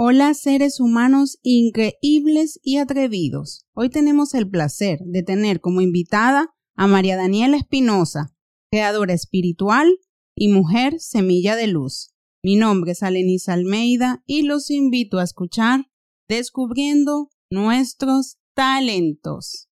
Hola seres humanos increíbles y atrevidos. Hoy tenemos el placer de tener como invitada a María Daniela Espinosa, creadora espiritual y mujer semilla de luz. Mi nombre es Aleniza Almeida y los invito a escuchar Descubriendo nuestros talentos.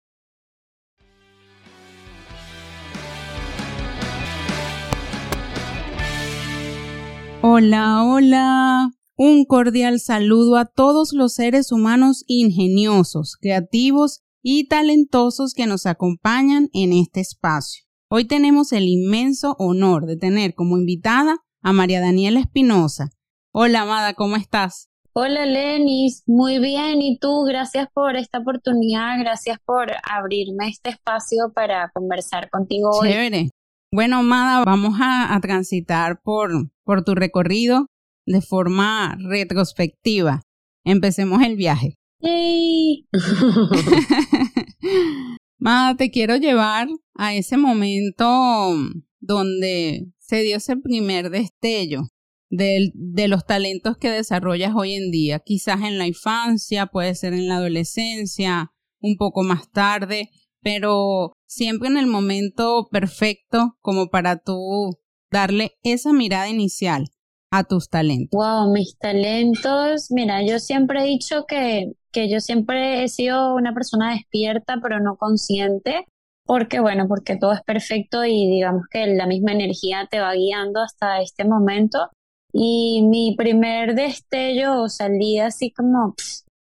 Hola, hola. Un cordial saludo a todos los seres humanos ingeniosos, creativos y talentosos que nos acompañan en este espacio. Hoy tenemos el inmenso honor de tener como invitada a María Daniela Espinosa. Hola, Amada, ¿cómo estás? Hola, Lenis. Muy bien. ¿Y tú? Gracias por esta oportunidad. Gracias por abrirme este espacio para conversar contigo hoy. Chévere. Bueno, Amada, vamos a, a transitar por, por tu recorrido de forma retrospectiva. Empecemos el viaje. ¡Yay! Mada, te quiero llevar a ese momento donde se dio ese primer destello de, de, los talentos que desarrollas hoy en día. Quizás en la infancia, puede ser en la adolescencia, un poco más tarde, pero siempre en el momento perfecto como para tú darle esa mirada inicial a tus talentos? Wow, mis talentos, mira, yo siempre he dicho que, que yo siempre he sido una persona despierta, pero no consciente, porque bueno, porque todo es perfecto y digamos que la misma energía te va guiando hasta este momento. Y mi primer destello o salida así como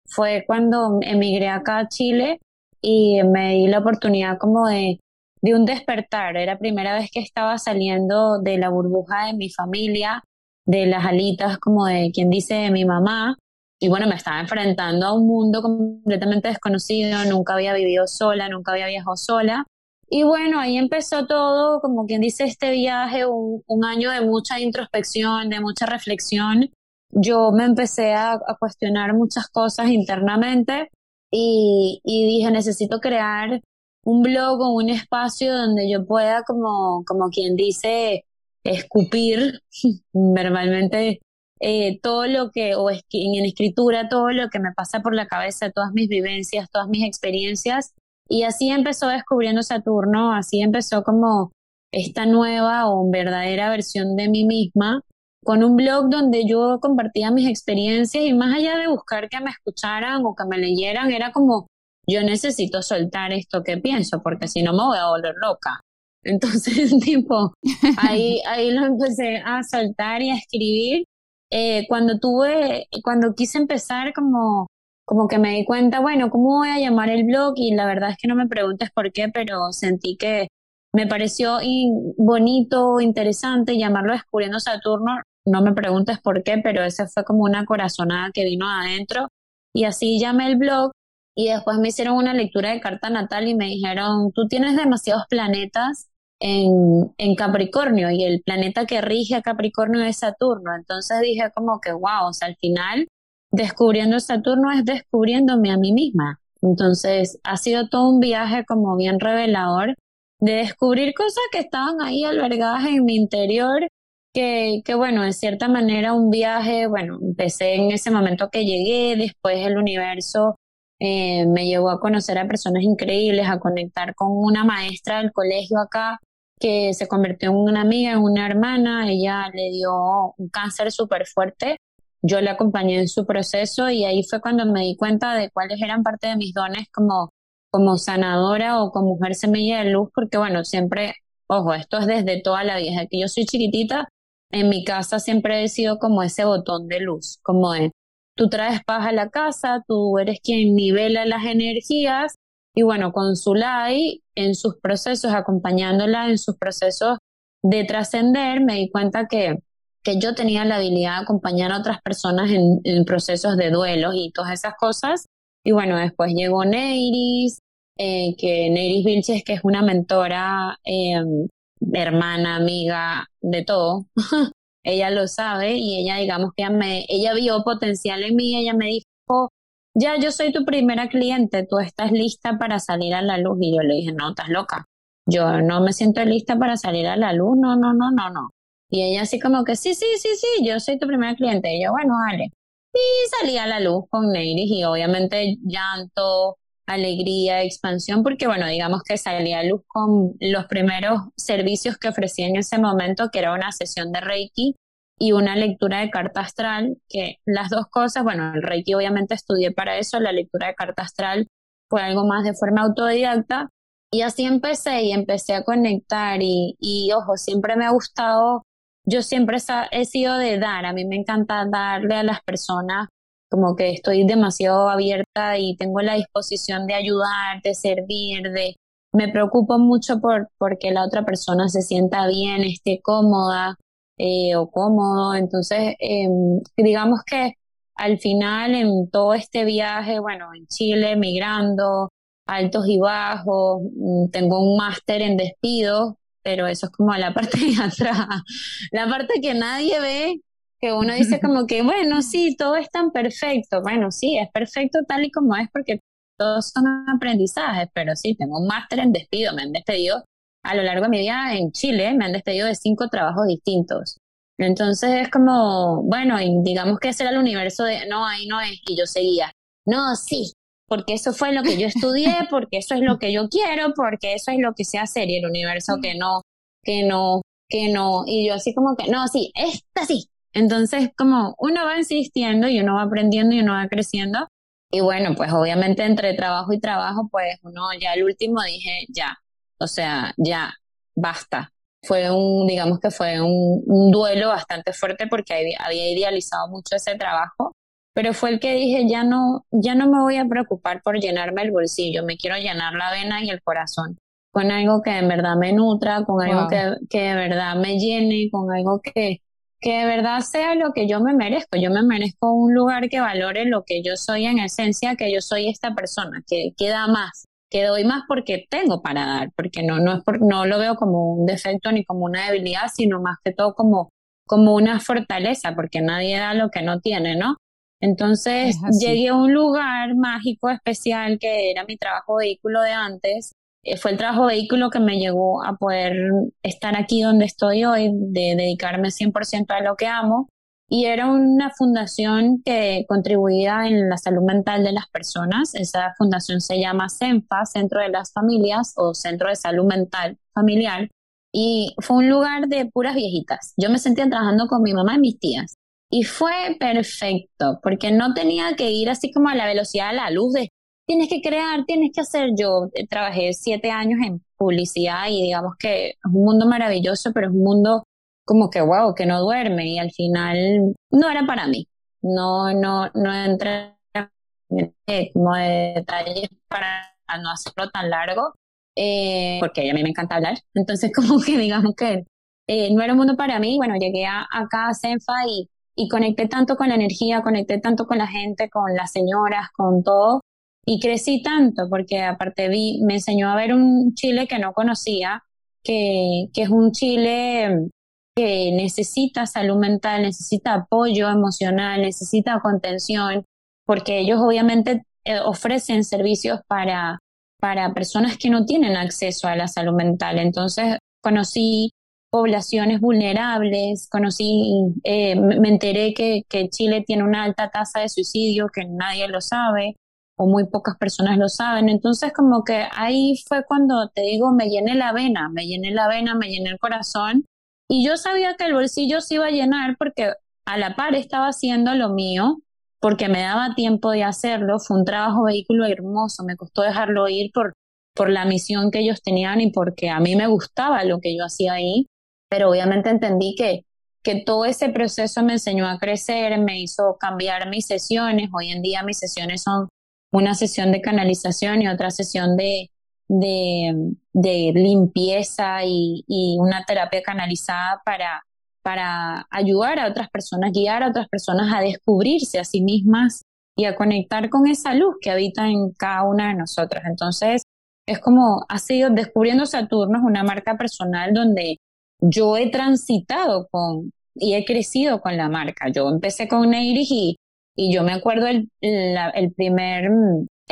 fue cuando emigré acá a Chile y me di la oportunidad como de, de un despertar. Era la primera vez que estaba saliendo de la burbuja de mi familia, de las alitas, como de quien dice de mi mamá. Y bueno, me estaba enfrentando a un mundo completamente desconocido, nunca había vivido sola, nunca había viajado sola. Y bueno, ahí empezó todo, como quien dice, este viaje, un, año de mucha introspección, de mucha reflexión. Yo me empecé a, cuestionar muchas cosas internamente y, dije, necesito crear un blog o un espacio donde yo pueda, como, como quien dice, escupir verbalmente eh, todo lo que, o en escritura, todo lo que me pasa por la cabeza, todas mis vivencias, todas mis experiencias. Y así empezó descubriendo Saturno, así empezó como esta nueva o verdadera versión de mí misma, con un blog donde yo compartía mis experiencias y más allá de buscar que me escucharan o que me leyeran, era como, yo necesito soltar esto que pienso, porque si no me voy a volver loca. Entonces, tipo, ahí, ahí lo empecé a soltar y a escribir. Eh, cuando tuve, cuando quise empezar, como, como que me di cuenta, bueno, ¿cómo voy a llamar el blog? Y la verdad es que no me preguntes por qué, pero sentí que me pareció bonito, interesante llamarlo Descubriendo Saturno. No me preguntes por qué, pero esa fue como una corazonada que vino adentro. Y así llamé el blog y después me hicieron una lectura de carta natal y me dijeron, tú tienes demasiados planetas en, Capricornio y el planeta que rige a Capricornio es Saturno. Entonces dije como que, wow, o sea, al final descubriendo Saturno es descubriéndome a mí misma. Entonces ha sido todo un viaje como bien revelador de descubrir cosas que estaban ahí albergadas en mi interior, que, que bueno, de cierta manera un viaje, bueno, empecé en ese momento que llegué, después el universo eh, me llevó a conocer a personas increíbles, a conectar con una maestra del colegio acá, que se convirtió en una amiga, en una hermana, ella le dio un cáncer súper fuerte, yo la acompañé en su proceso y ahí fue cuando me di cuenta de cuáles eran parte de mis dones como, como sanadora o como mujer semilla de luz, porque bueno, siempre, ojo, esto es desde toda la vida, que yo soy chiquitita, en mi casa siempre he sido como ese botón de luz, como de, tú traes paz a la casa, tú eres quien nivela las energías y bueno, con Zulay, en sus procesos, acompañándola en sus procesos de trascender, me di cuenta que, que yo tenía la habilidad de acompañar a otras personas en, procesos de duelos y todas esas cosas. Y bueno, después llegó Neiris, eh, que Neiris Vilches, que es una mentora, em, hermana, amiga, de todo. ella lo sabe y ella, digamos que ella, me, ella vio potencial en mí, ella me dijo, ya yo soy tu primera cliente, tú estás lista para salir a la luz. Y yo le dije, no, estás loca. Yo no me siento lista para salir a la luz, no, no, no, no, no. Y ella así como que, sí, sí, sí, sí, yo soy tu primera cliente. Y yo, bueno, vale. y salí a la luz con Neiris y obviamente llanto, alegría, expansión, porque bueno, digamos que salí a luz con los primeros servicios que ofrecía en ese momento, que era una sesión de Reiki y una lectura de carta astral, que las dos cosas, bueno, el Reiki obviamente estudié para eso, la lectura de carta astral fue algo más de forma autodidacta, y así empecé y empecé a conectar y, y ojo, siempre me ha gustado, yo siempre he sido de dar, a mí me encanta darle a las personas como que estoy demasiado abierta y tengo la disposición de ayudar, de servir, de me preocupo mucho por porque la otra persona se sienta bien, esté cómoda eh, o cómodo. Entonces, em, digamos que al final en todo este viaje, bueno, en Chile, migrando, altos y bajos, mm, tengo un máster en despido, pero eso es como la parte de atrás, la parte que nadie ve, que uno dice como que, bueno, sí, todo es tan perfecto. Bueno, sí, es perfecto tal y como es porque todos son aprendizajes, pero sí, tengo un máster en despido, me han despedido a lo largo de mi vida en Chile, me han despedido de cinco trabajos distintos. Entonces es como, bueno, digamos que ese era el universo de, no, ahí no es, y yo seguía, no, sí, porque eso fue lo que yo estudié, porque eso es lo que yo quiero, porque eso es lo que sé hacer, y el universo que no, que no, que no, y yo así como que, no, sí, esta sí, entonces, como uno va insistiendo y uno va aprendiendo y uno va creciendo. Y bueno, pues obviamente entre trabajo y trabajo, pues uno ya el último dije, ya, o sea, ya, basta. Fue un, digamos que fue un, un duelo bastante fuerte porque había, idealizado mucho ese trabajo, pero fue el que dije, ya no, ya no me voy a preocupar por llenarme el bolsillo, me quiero llenar la vena y el corazón con algo que en verdad me nutra, con algo que, que de verdad me llene, con algo que, que de verdad sea lo que yo me merezco. Yo me merezco un lugar que valore lo que yo soy en esencia, que yo soy esta persona, que, que da más, que doy más porque tengo para dar, porque no, no, es por, no lo veo como un defecto ni como una debilidad, sino más que todo como, como una fortaleza, porque nadie da lo que no tiene, ¿no? Entonces llegué a un lugar mágico, especial, que era mi trabajo vehículo de antes, eh, fue el trabajo vehículo que me llegó a poder estar aquí donde estoy hoy, de dedicarme 100% a lo que amo. Y era una fundación que contribuía en la salud mental de las personas. Esa fundación se llama CENFA, Centro de las Familias o Centro de Salud Mental Familiar. Y fue un lugar de puras viejitas. Yo me sentía trabajando con mi mamá y mis tías. Y fue perfecto, porque no tenía que ir así como a la velocidad de la luz de tienes que crear, tienes que hacer. Yo eh, trabajé siete años en publicidad y digamos que es un mundo maravilloso, pero es un mundo como que wow, que no duerme y al final no era para mí. No, no, no entré como de detalles para no hacerlo tan largo, eh, porque a mí me encanta hablar. Entonces, como que digamos que eh, no era un mundo para mí. Bueno, llegué a, acá a Senfa y, y conecté tanto con la energía, conecté tanto con la gente, con las señoras, con todo, y crecí tanto porque aparte vi, me enseñó a ver un Chile que no conocía, que, que es un Chile que necesita salud mental, necesita apoyo emocional, necesita contención, porque ellos obviamente eh, ofrecen servicios para, para personas que no tienen acceso a la salud mental. Entonces conocí poblaciones vulnerables, conocí, eh, me enteré que, que Chile tiene una alta tasa de suicidio, que nadie lo sabe, o muy pocas personas lo saben. Entonces, como que ahí fue cuando te digo, me llené la vena, me llené la vena, me llené el corazón. Y yo sabía que el bolsillo se iba a llenar porque a la par estaba haciendo lo mío, porque me daba tiempo de hacerlo. Fue un trabajo vehículo hermoso, me costó dejarlo ir por, por la misión que ellos tenían y porque a mí me gustaba lo que yo hacía ahí. Pero obviamente entendí que que todo ese proceso me enseñó a crecer, me hizo cambiar mis sesiones. Hoy en día mis sesiones son una sesión de canalización y otra sesión de, de, limpieza y, y, una terapia canalizada para, para ayudar a otras personas, guiar a otras personas a descubrirse a sí mismas y a conectar con esa luz que habita en cada una de nosotras. Entonces, es como ha sido descubriendo Saturno, es una marca personal donde yo he transitado con y he crecido con la marca. Yo empecé con Neiris y yo me acuerdo el, el primer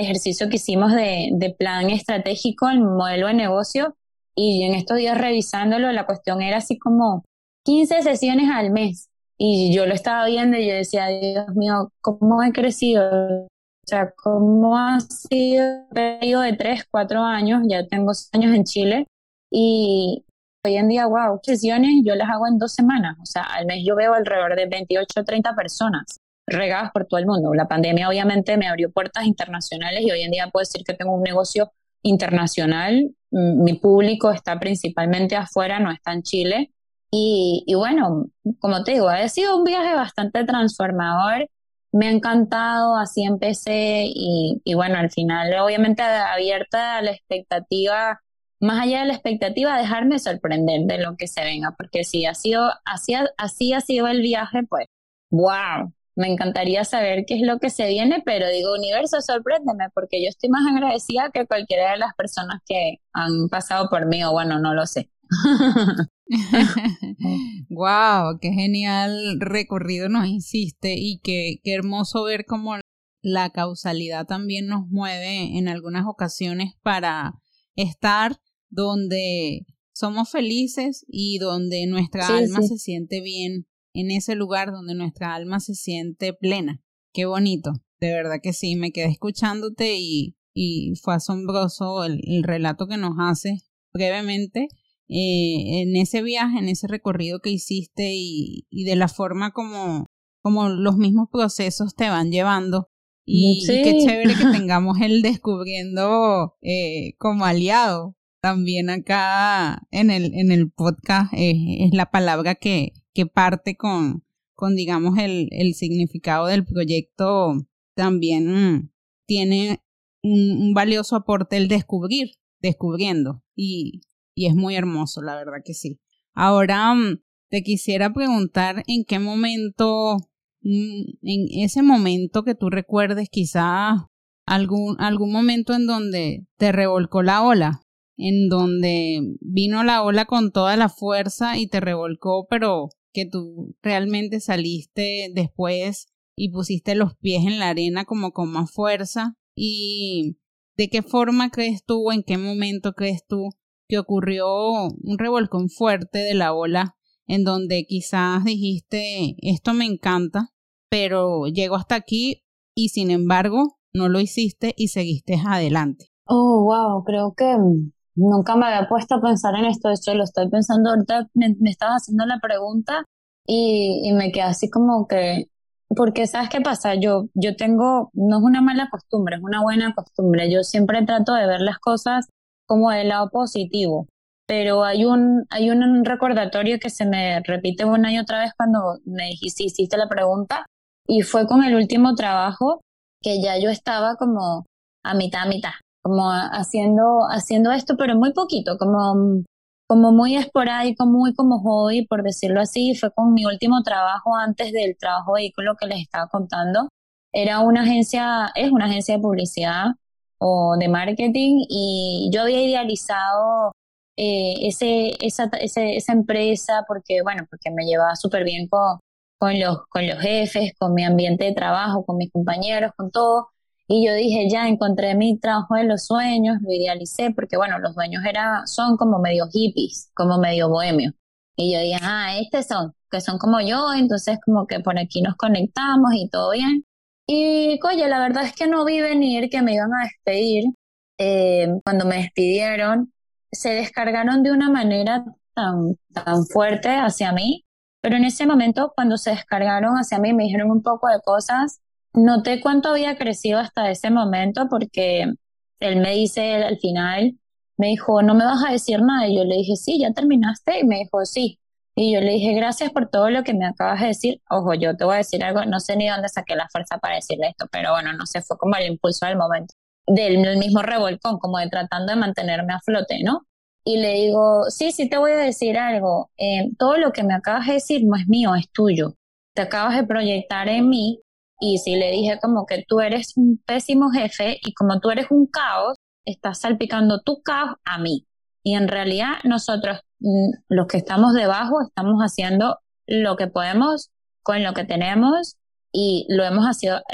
ejercicio que hicimos de, de plan estratégico, el modelo de negocio, y en estos días revisándolo, la cuestión era así como 15 sesiones al mes. y yo lo estaba viendo y yo decía, Dios mío, ¿cómo he crecido? O sea, ¿cómo ha sido un periodo de tres, cuatro años? Ya tengo años en Chile y hoy en día, wow, sesiones yo las hago en dos semanas. O sea, al mes yo veo alrededor de 28 o 30 personas regadas por todo el mundo. La pandemia obviamente me abrió puertas internacionales y hoy en día puedo decir que tengo un negocio internacional. Mi público está principalmente afuera, no está en Chile. Y, y bueno, como te digo, ha sido un viaje bastante transformador. Me ha encantado, así empecé y, y bueno, al final obviamente abierta a la expectativa, más allá de la expectativa, dejarme sorprender de lo que se venga, porque si ha sido, así, así ha sido el viaje, pues, wow, me encantaría saber qué es lo que se viene, pero digo, universo, sorpréndeme, porque yo estoy más agradecida que cualquiera de las personas que han pasado por mí, o bueno, no lo sé. wow, qué genial recorrido nos hiciste y qué, qué hermoso ver cómo la causalidad también nos mueve en algunas ocasiones para estar donde somos felices y donde nuestra alma se siente bien en ese lugar donde nuestra alma se siente plena. Qué bonito, de verdad que sí, me quedé escuchándote y, y fue asombroso el, relato que nos haces brevemente eh, en ese viaje, en ese recorrido que hiciste y, y de la forma como, como los mismos procesos te van llevando. Y, qué chévere que tengamos el descubriendo eh, como aliado. También acá en el, en el podcast es la palabra que, que parte con, con digamos, el, el significado del proyecto, también tiene un, valioso aporte el descubrir, descubriendo. Y, y es muy hermoso, la verdad que sí. Ahora mm, te quisiera preguntar en qué momento, mm, en ese momento que tú recuerdes, quizás algún, algún momento en donde te revolcó la ola, en donde vino la ola con toda la fuerza y te revolcó, pero que tú realmente saliste después y pusiste los pies en la arena como con más fuerza y de qué forma crees tú o en qué momento crees tú que ocurrió un revolcón fuerte de la ola en donde quizás dijiste esto me encanta pero llego hasta aquí y sin embargo no lo hiciste y seguiste adelante. Oh, wow, creo que Nunca me había puesto a pensar en esto, de lo estoy pensando ahorita, me, me estabas haciendo la pregunta y, y, me quedé así como que, porque sabes qué pasa, yo, yo tengo, no es una mala costumbre, es una buena costumbre, yo siempre trato de ver las cosas como del lado positivo, pero hay un, hay un recordatorio que se me repite una y otra vez cuando me dijiste, hiciste la pregunta, y fue con el último trabajo que ya yo estaba como a mitad a mitad como haciendo, haciendo esto, pero muy poquito, como, como muy esporádico, muy como hobby, por decirlo así. Fue con mi último trabajo antes del trabajo vehículo que les estaba contando. Era una agencia, es una agencia de publicidad o de marketing y yo había idealizado eh, ese, esa, esa empresa porque, bueno, porque me llevaba súper bien con, con, los, con los jefes, con mi ambiente de trabajo, con mis compañeros, con todo. Y yo dije, ya encontré mi trabajo de los sueños, lo idealicé, porque bueno, los dueños era, son como medio hippies, como medio bohemios. Y yo dije, ah, estos son, que son como yo, entonces como que por aquí nos conectamos y todo bien. Y oye, la verdad es que no vi venir que me iban a despedir. Eh, cuando me despidieron, se descargaron de una manera tan, tan fuerte hacia mí, pero en ese momento, cuando se descargaron hacia mí, me dijeron un poco de cosas Noté cuánto había crecido hasta ese momento porque él me dice al final, me dijo, no me vas a decir nada. Y yo le dije, sí, ya terminaste. Y me dijo, sí. Y yo le dije, gracias por todo lo que me acabas de decir. Ojo, yo te voy a decir algo, no sé ni dónde saqué la fuerza para decirle esto, pero bueno, no sé, fue como el impulso del momento, del, mismo revolcón, como de tratando de mantenerme a flote, ¿no? Y le digo, sí, sí te voy a decir algo. Eh, todo lo que me acabas de decir no es mío, es tuyo. Te acabas de proyectar en mí y si le dije como que tú eres un pésimo jefe y como tú eres un caos, estás salpicando tu caos a mí. Y en realidad nosotros, mm, los que estamos debajo, estamos haciendo lo que podemos con lo que tenemos y lo hemos,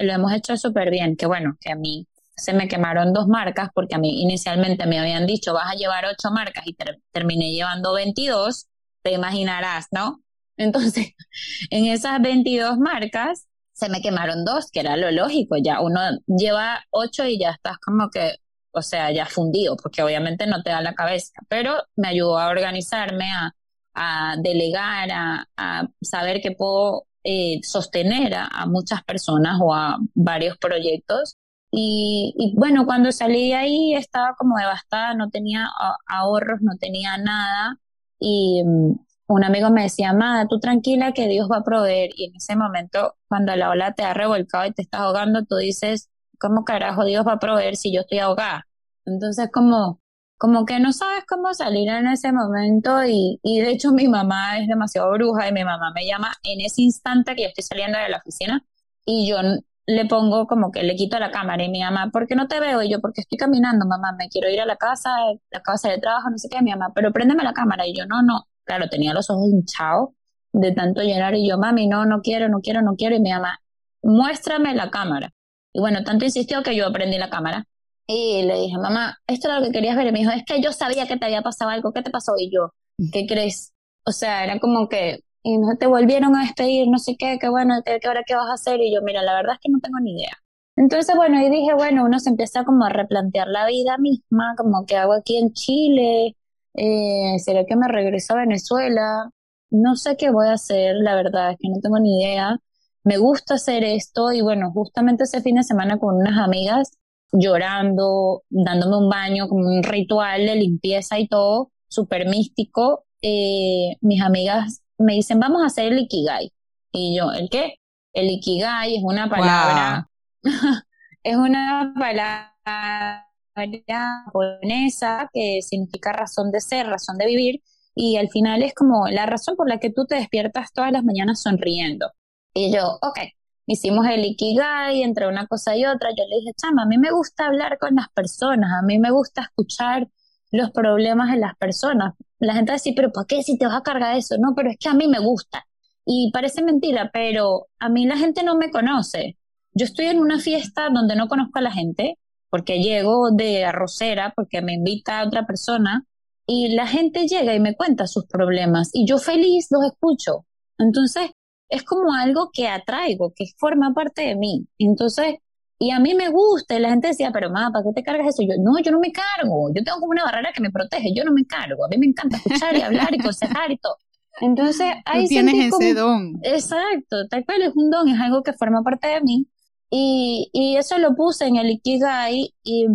lo hemos hecho súper bien. Que bueno, que a mí se me quemaron dos marcas porque a mí inicialmente me habían dicho vas a llevar ocho marcas y terminé llevando 22, te imaginarás, ¿no? Entonces, en esas 22 marcas, se me quemaron dos, que era lo lógico, ya uno lleva ocho y ya estás como que, o sea, ya fundido, porque obviamente no te da la cabeza, pero me ayudó a organizarme, a, a delegar, a, saber que puedo eh, sostener a, muchas personas o a varios proyectos. Y, y, bueno, cuando salí de ahí estaba como devastada, no tenía ahorros, no tenía nada. Y mm, un amigo me decía, Amada, tú tranquila que Dios va a proveer. Y en ese momento, cuando la ola te ha revolcado y te estás ahogando, tú dices, ¿cómo carajo Dios va a proveer si yo estoy ahogada? Entonces, como, como que no sabes cómo salir en ese momento y, y de hecho mi mamá es demasiado bruja y mi mamá me llama en ese instante que yo estoy saliendo de la oficina y yo le pongo como que le quito la cámara y mi mamá, ¿por qué no te veo? Y yo, porque estoy caminando, mamá, me quiero ir a la casa, la casa de trabajo, no sé qué, mi mamá, pero préndeme la cámara. Y yo, no, no, claro, tenía los ojos hinchados de tanto llenar y yo, mami, no, no quiero, no quiero, no quiero. Y mi mamá, muéstrame la cámara. Y bueno, tanto insistió que yo aprendí la cámara. Y le dije, mamá, esto es lo que querías ver. Y me dijo, es que yo sabía que te había pasado algo. ¿Qué te pasó? Y yo, ¿qué crees? O sea, era como que, y te volvieron a despedir, no sé qué, qué bueno, qué, qué ahora qué vas a hacer. Y yo, mira, la verdad es que no tengo ni idea. Entonces, bueno, y dije, bueno, uno se empieza como a replantear la vida misma, como que hago aquí en Chile, eh, ¿será que me regreso a Venezuela? No sé qué voy a hacer, la verdad es que no tengo ni idea. Me gusta hacer esto y bueno, justamente ese fin de semana con unas amigas llorando, dándome un baño, como un ritual de limpieza y todo, súper místico, eh, mis amigas me dicen, vamos a hacer el Ikigai. Y yo, ¿el qué? El Ikigai es una palabra, es una palabra japonesa que significa razón de ser, razón de vivir, y al final es como la razón por la que tú te despiertas todas las mañanas sonriendo. Y yo, ok, hicimos el Ikigai entre una cosa y otra, yo le dije, chama, a mí me gusta hablar con las personas, a mí me gusta escuchar los problemas de las personas. La gente decir, pero ¿por qué si te vas a cargar eso? No, pero es que a mí me gusta. Y parece mentira, pero a mí la gente no me conoce. Yo estoy en una fiesta donde no conozco a la gente, porque llego de arrocera, porque me invita a otra persona, y la gente llega y me cuenta sus problemas, y yo feliz los escucho. Entonces, es como algo que atraigo, que forma parte de mí. Entonces, y a mí me gusta, y la gente decía, pero mamá, ¿para qué te cargas eso? Yo, no, yo no me cargo, yo tengo como una barrera que me protege, yo no me cargo, a mí me encanta escuchar y hablar y aconsejar y todo. Entonces, ahí tienes ese don. Exacto, tal cual es un don, es algo que forma parte de mí y, y eso lo puse en el Ikigai y,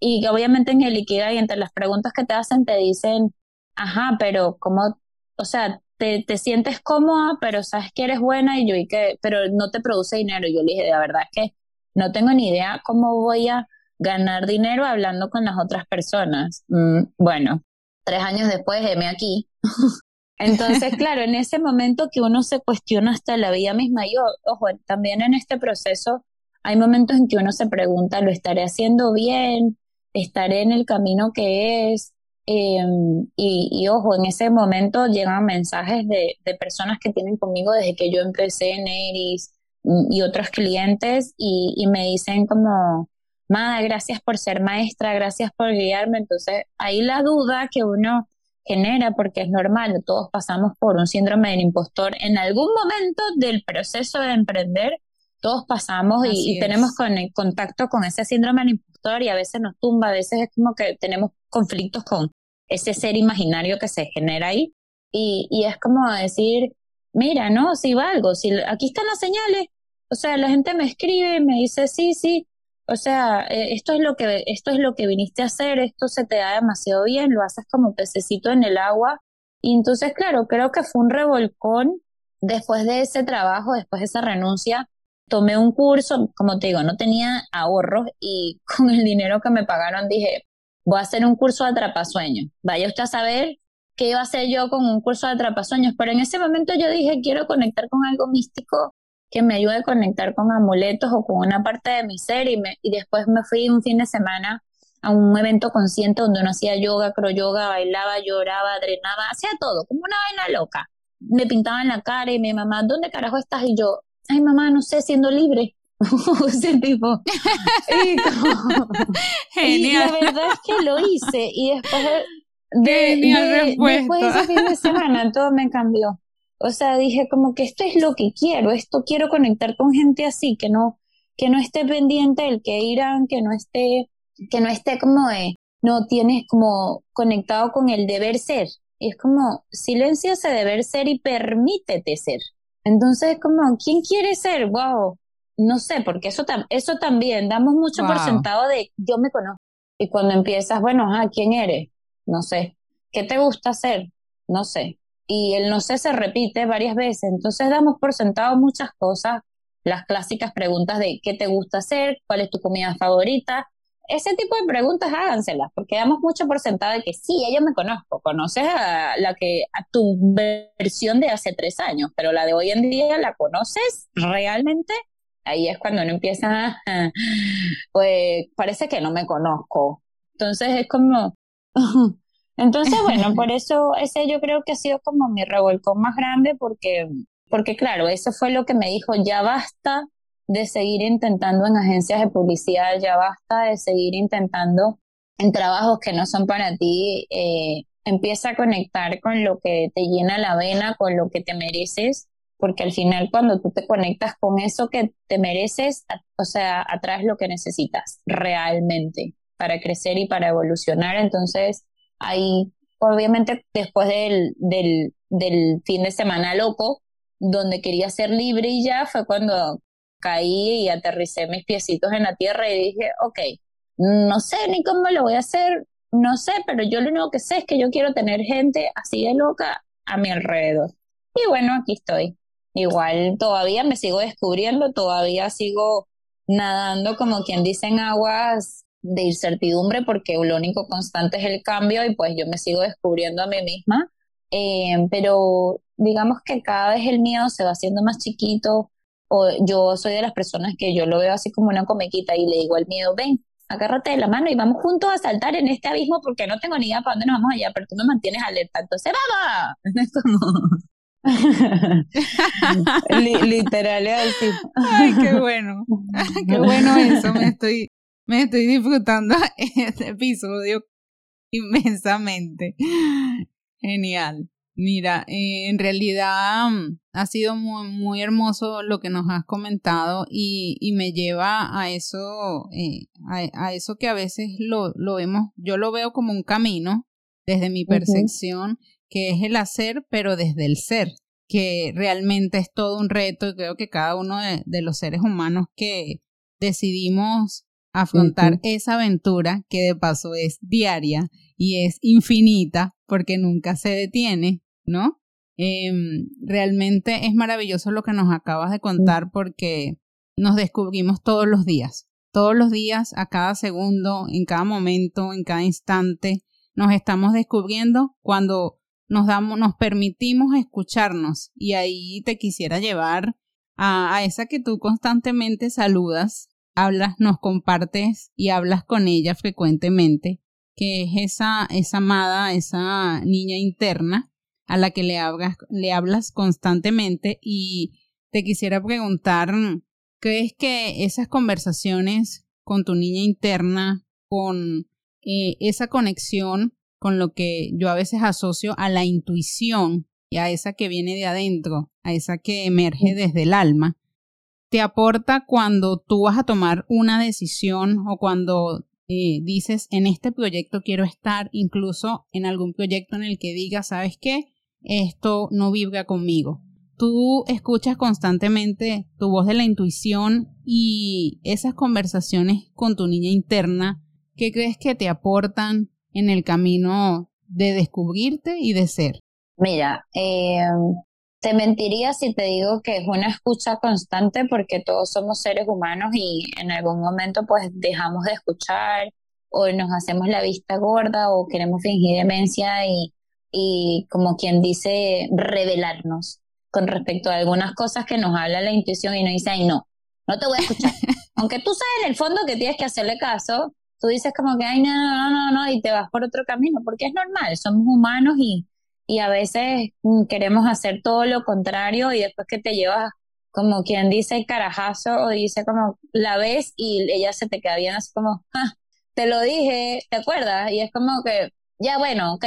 y obviamente en el Ikigai entre las preguntas que te hacen te dicen, ajá, pero ¿cómo, o sea, te, te sientes cómoda, pero sabes que eres buena y yo y que, pero no te produce dinero? Yo le dije, de verdad es que no tengo ni idea cómo voy a ganar dinero hablando con las otras personas. Mm, bueno, tres años después, heme aquí. Entonces, claro, en ese momento que uno se cuestiona hasta la vida misma, yo, ojo, también en este proceso hay momentos en que uno se pregunta, ¿lo estaré haciendo bien? ¿Estaré en el camino que es? Em, y, ojo, en ese momento llegan mensajes de, personas que tienen conmigo desde que yo empecé en Eris mm, y otros clientes y, y me dicen como, Mada, gracias por ser maestra, gracias por guiarme. Entonces, ahí la duda que uno genera, porque es normal, todos pasamos por un síndrome del impostor en algún momento del proceso de emprender, todos pasamos y, tenemos con, contacto con ese síndrome del impostor y a veces nos tumba, a veces es como que tenemos conflictos con ese ser imaginario que se genera ahí. Y, y es como decir, mira, no, si valgo, si aquí están las señales, o sea, la gente me escribe, me dice, sí, sí, o sea, eh, esto es lo que esto es lo que viniste a hacer, esto se te da demasiado bien, lo haces como pececito en el agua. Y entonces, claro, creo que fue un revolcón después de ese trabajo, después de esa renuncia, tomé un curso, como te digo, no tenía ahorros y con el dinero que me pagaron dije, voy a hacer un curso de atrapasueños. Vaya usted a saber qué iba a hacer yo con un curso de atrapasueños, pero en ese momento yo dije, quiero conectar con algo místico que me ayude a conectar con amuletos o con una parte de mi ser y, me, y después me fui un fin de semana a un evento consciente donde uno hacía yoga, yoga, bailaba, lloraba, drenaba, hacía todo, como una vaina loca. Me pintaban la cara y mi mamá, ¿dónde carajo estás? Y yo, ay mamá, no sé, siendo libre. ese tipo. Y, Genial. la verdad es que lo hice y después de, después de ese fin de semana todo me cambió. O sea, dije como que esto es lo que quiero, esto quiero conectar con gente así, que no, que no esté pendiente del que irán, que no esté, que no esté como de, no tienes como conectado con el deber ser. es como, silencio ese deber ser y permítete ser. Entonces, como, ¿quién quiere ser? Wow. No sé, porque eso, eso también, damos mucho por sentado de yo me conozco. Y cuando empiezas, bueno, ¿a ¿quién eres? No sé. ¿Qué te gusta hacer? No sé. Y el no sé se repite varias veces. Entonces damos por sentado muchas cosas. Las clásicas preguntas de ¿qué te gusta hacer? ¿Cuál es tu comida favorita? Ese tipo de preguntas háganselas, porque damos mucho por sentado de que sí, yo me conozco, conoces a la que a tu versión de hace tres años, pero la de hoy en día la conoces realmente. Ahí es cuando uno empieza, pues parece que no me conozco. Entonces es como, entonces bueno, por eso ese yo creo que ha sido como mi revolcón más grande, porque, porque claro, eso fue lo que me dijo, ya basta de seguir intentando en agencias de publicidad, ya basta de seguir intentando en trabajos que no son para ti, eh, empieza a conectar con lo que te llena la vena, con lo que te mereces, porque al final cuando tú te conectas con eso que te mereces, o sea, atrás lo que necesitas realmente para crecer y para evolucionar. Entonces, ahí, obviamente, después del, del, del fin de semana loco, donde quería ser libre y ya fue cuando caí y aterricé mis piecitos en la tierra y dije, ok, no sé ni cómo lo voy a hacer, no sé, pero yo lo único que sé es que yo quiero tener gente así de loca a mi alrededor. Y bueno, aquí estoy. Igual todavía me sigo descubriendo, todavía sigo nadando como quien dice en aguas de incertidumbre porque lo único constante es el cambio y pues yo me sigo descubriendo a mí misma. Eh, pero digamos que cada vez el miedo se va haciendo más chiquito, o yo soy de las personas que yo lo veo así como una comequita y le digo al miedo, ven, agárrate de la mano y vamos juntos a saltar en este abismo porque no tengo ni idea para dónde nos vamos allá, pero tú me mantienes alerta, entonces vamos. literal así. Ay, qué bueno. Qué bueno eso. Me estoy, me estoy disfrutando este episodio inmensamente. Genial. Mira, eh, en realidad mm, ha sido muy, muy, hermoso lo que nos has comentado y, y me lleva a eso, eh, a, eso que a veces lo, lo, vemos, yo lo veo como un camino desde mi percepción, que es el hacer, pero desde el ser, que realmente es todo un reto y creo que cada uno de, los seres humanos que decidimos afrontar esa aventura, que de paso es diaria y es infinita, porque nunca se detiene, ¿no? Em, realmente es maravilloso lo que nos acabas de contar porque nos descubrimos todos los días, todos los días, a cada segundo, en cada momento, en cada instante, nos estamos descubriendo cuando nos damos, nos permitimos escucharnos. Y ahí te quisiera llevar a, a esa que tú constantemente saludas, hablas, nos compartes y hablas con ella frecuentemente, que es esa, esa amada, esa niña interna a la que le hablas, le hablas constantemente. Y te quisiera preguntar, ¿crees que esas conversaciones con tu niña interna, con eh, esa conexión con lo que yo a veces asocio a la intuición y a esa que viene de adentro, a esa que emerge desde el alma, te aporta cuando tú vas a tomar una decisión o cuando eh, dices en este proyecto quiero estar, incluso en algún proyecto en el que digas, ¿sabes qué? esto no vibra conmigo. Tú escuchas constantemente tu voz de la intuición y esas conversaciones con tu niña interna, ¿qué crees que te aportan en el camino de descubrirte y de ser? Mira, eh, te mentiría si te digo que es una escucha constante porque todos somos seres humanos y en algún momento pues dejamos de escuchar o nos hacemos la vista gorda o queremos fingir demencia y y como quien dice, revelarnos con respecto a algunas cosas que nos habla la intuición y nos dice, ay, no, no te voy a escuchar. Aunque tú sabes en el fondo que tienes que hacerle caso, tú dices como que, ay, no, no, no, no, y te vas por otro camino, porque es normal, somos humanos y, y a veces mm, queremos hacer todo lo contrario y después que te llevas como quien dice carajazo o dice como la ves y ella se te queda bien así como, ah, te lo dije, ¿te acuerdas? Y es como que, ya bueno, ok,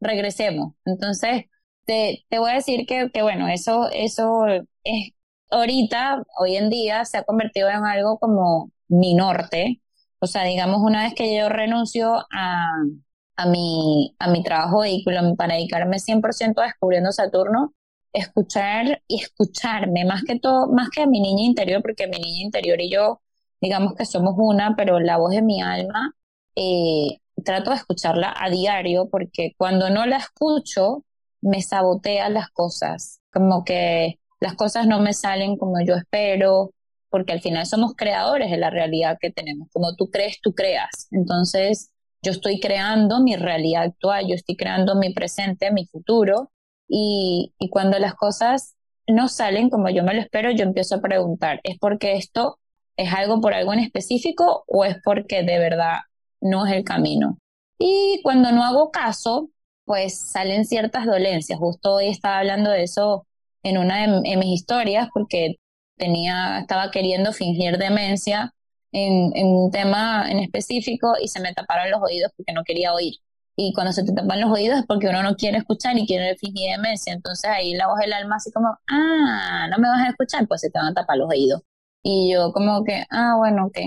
regresemos. Entonces, te, te voy a decir que, que, bueno, eso, eso es ahorita, hoy en día, se ha convertido en algo como mi norte. O sea, digamos, una vez que yo renuncio a, a, mi, a mi trabajo vehículo para dedicarme 100% a descubriendo Saturno, escuchar y escucharme, más que todo, más que a mi niña interior, porque mi niña interior y yo, digamos que somos una, pero la voz de mi alma, eh, trato de escucharla a diario, porque cuando no la escucho, me sabotean las cosas, como que las cosas no me salen como yo espero, porque al final somos creadores de la realidad que tenemos. Como tú crees, tú creas. Entonces, yo estoy creando mi realidad actual, yo estoy creando mi presente, mi futuro, y, cuando las cosas no salen como yo me lo espero, yo empiezo a preguntar, ¿es porque esto es algo por algo en específico o es porque de verdad no es el camino? Y cuando no hago caso, pues salen ciertas dolencias. Justo hoy estaba hablando de eso en una de, mis historias porque tenía, estaba queriendo fingir demencia en, en, un tema en específico y se me taparon los oídos porque no quería oír. Y cuando se te tapan los oídos es porque uno no quiere escuchar y quiere fingir demencia. Entonces ahí la voz del alma así como, ah, no me vas a escuchar, pues se te van a tapar los oídos. Y yo como que, ah, bueno, ok.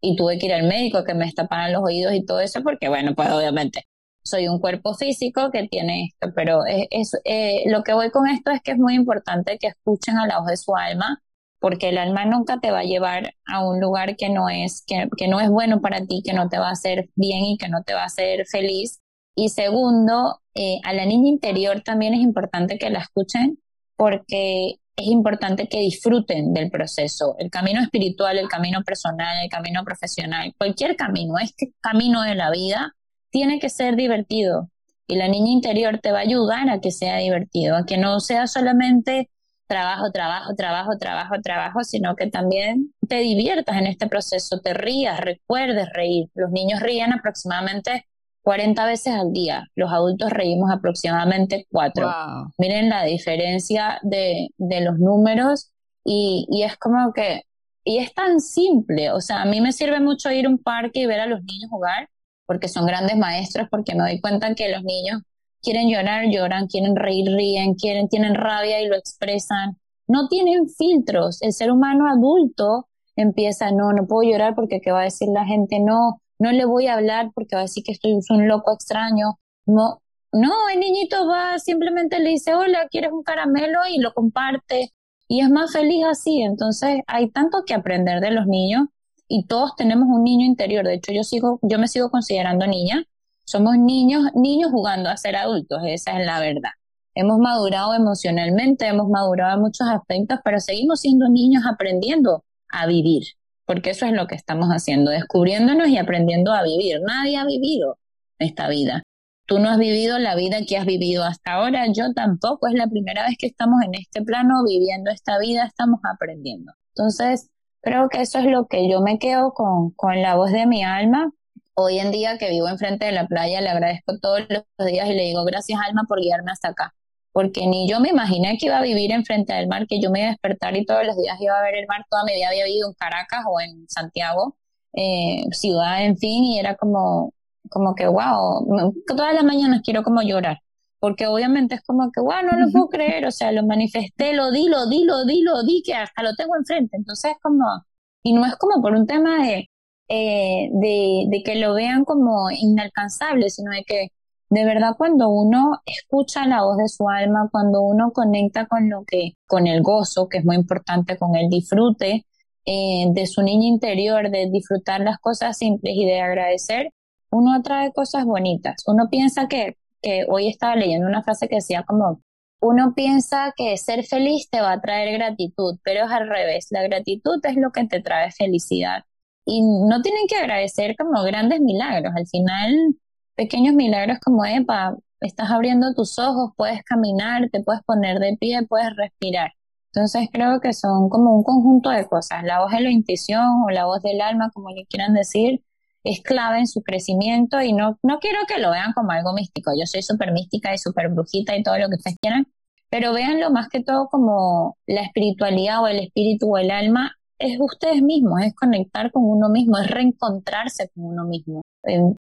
Y tuve que ir al médico que me destaparan los oídos y todo eso porque, bueno, pues obviamente soy un cuerpo físico que tiene esto, pero es, eh, lo que voy con esto es que es muy importante que escuchen a la voz de su alma, porque el alma nunca te va a llevar a un lugar que no es, que, que no es bueno para ti, que no te va a hacer bien y que no te va a hacer feliz. Y segundo, eh, a la niña interior también es importante que la escuchen porque es importante que disfruten del proceso, el camino espiritual, el camino personal, el camino profesional, cualquier camino, este camino de la vida tiene que ser divertido y la niña interior te va a ayudar a que sea divertido, a que no sea solamente trabajo, trabajo, trabajo, trabajo, trabajo, sino que también te diviertas en este proceso, te rías, recuerdes reír. Los niños ríen aproximadamente 40 veces al día, los adultos reímos aproximadamente 4. Miren la diferencia de, de los números y, y es como que, y es tan simple, o sea, a mí me sirve mucho ir a un parque y ver a los niños jugar porque son grandes maestros, porque me doy cuenta que los niños quieren llorar, lloran, quieren reír, ríen, quieren, tienen rabia y lo expresan. No tienen filtros. El ser humano adulto empieza, no, no puedo llorar porque qué va a decir la gente, no, no le voy a hablar porque va a decir que estoy un loco extraño. No, no, el niñito va, simplemente le dice, hola, ¿quieres un caramelo? y lo comparte. Y es más feliz así. Entonces, hay tanto que aprender de los niños y todos tenemos un niño interior. De hecho, yo sigo, yo me sigo considerando niña. Somos niños, niños jugando a ser adultos, esa es la verdad. Hemos madurado emocionalmente, hemos madurado en muchos aspectos, pero seguimos siendo niños aprendiendo a vivir, porque eso es lo que estamos haciendo, descubriéndonos y aprendiendo a vivir. Nadie ha vivido esta vida. Tú no has vivido la vida que has vivido hasta ahora, yo tampoco. Es la primera vez que estamos en este plano viviendo esta vida, estamos aprendiendo. Entonces, Creo que eso es lo que yo me quedo con, con la voz de mi alma. Hoy en día que vivo enfrente de la playa, le agradezco todos los días y le digo gracias alma por guiarme hasta acá. Porque ni yo me imaginé que iba a vivir enfrente del mar, que yo me iba a despertar y todos los días iba a ver el mar. Toda mi vida había vivido en Caracas o en Santiago, eh, ciudad, en fin, y era como, como que, wow, todas las mañanas quiero como llorar porque obviamente es como que, wow, no lo puedo creer, o sea, lo manifesté, lo di, lo di, lo di, lo di, que hasta lo tengo enfrente. Entonces es como, y no es como por un tema de, eh, de, de que lo vean como inalcanzable, sino de que de verdad cuando uno escucha la voz de su alma, cuando uno conecta con lo que, con el gozo, que es muy importante, con el disfrute eh, de su niña interior, de disfrutar las cosas simples y de agradecer, uno atrae cosas bonitas. Uno piensa que que hoy estaba leyendo una frase que decía como, uno piensa que ser feliz te va a traer gratitud, pero es al revés, la gratitud es lo que te trae felicidad. Y no tienen que agradecer como grandes milagros, al final pequeños milagros como, epa, estás abriendo tus ojos, puedes caminar, te puedes poner de pie, puedes respirar. Entonces creo que son como un conjunto de cosas, la voz de la intuición o la voz del alma, como le quieran decir, es clave en su crecimiento y no, no quiero que lo vean como algo místico. Yo soy súper mística y súper brujita y todo lo que ustedes quieran, pero véanlo más que todo como la espiritualidad o el espíritu o el alma es ustedes mismos, es conectar con uno mismo, es reencontrarse con uno mismo.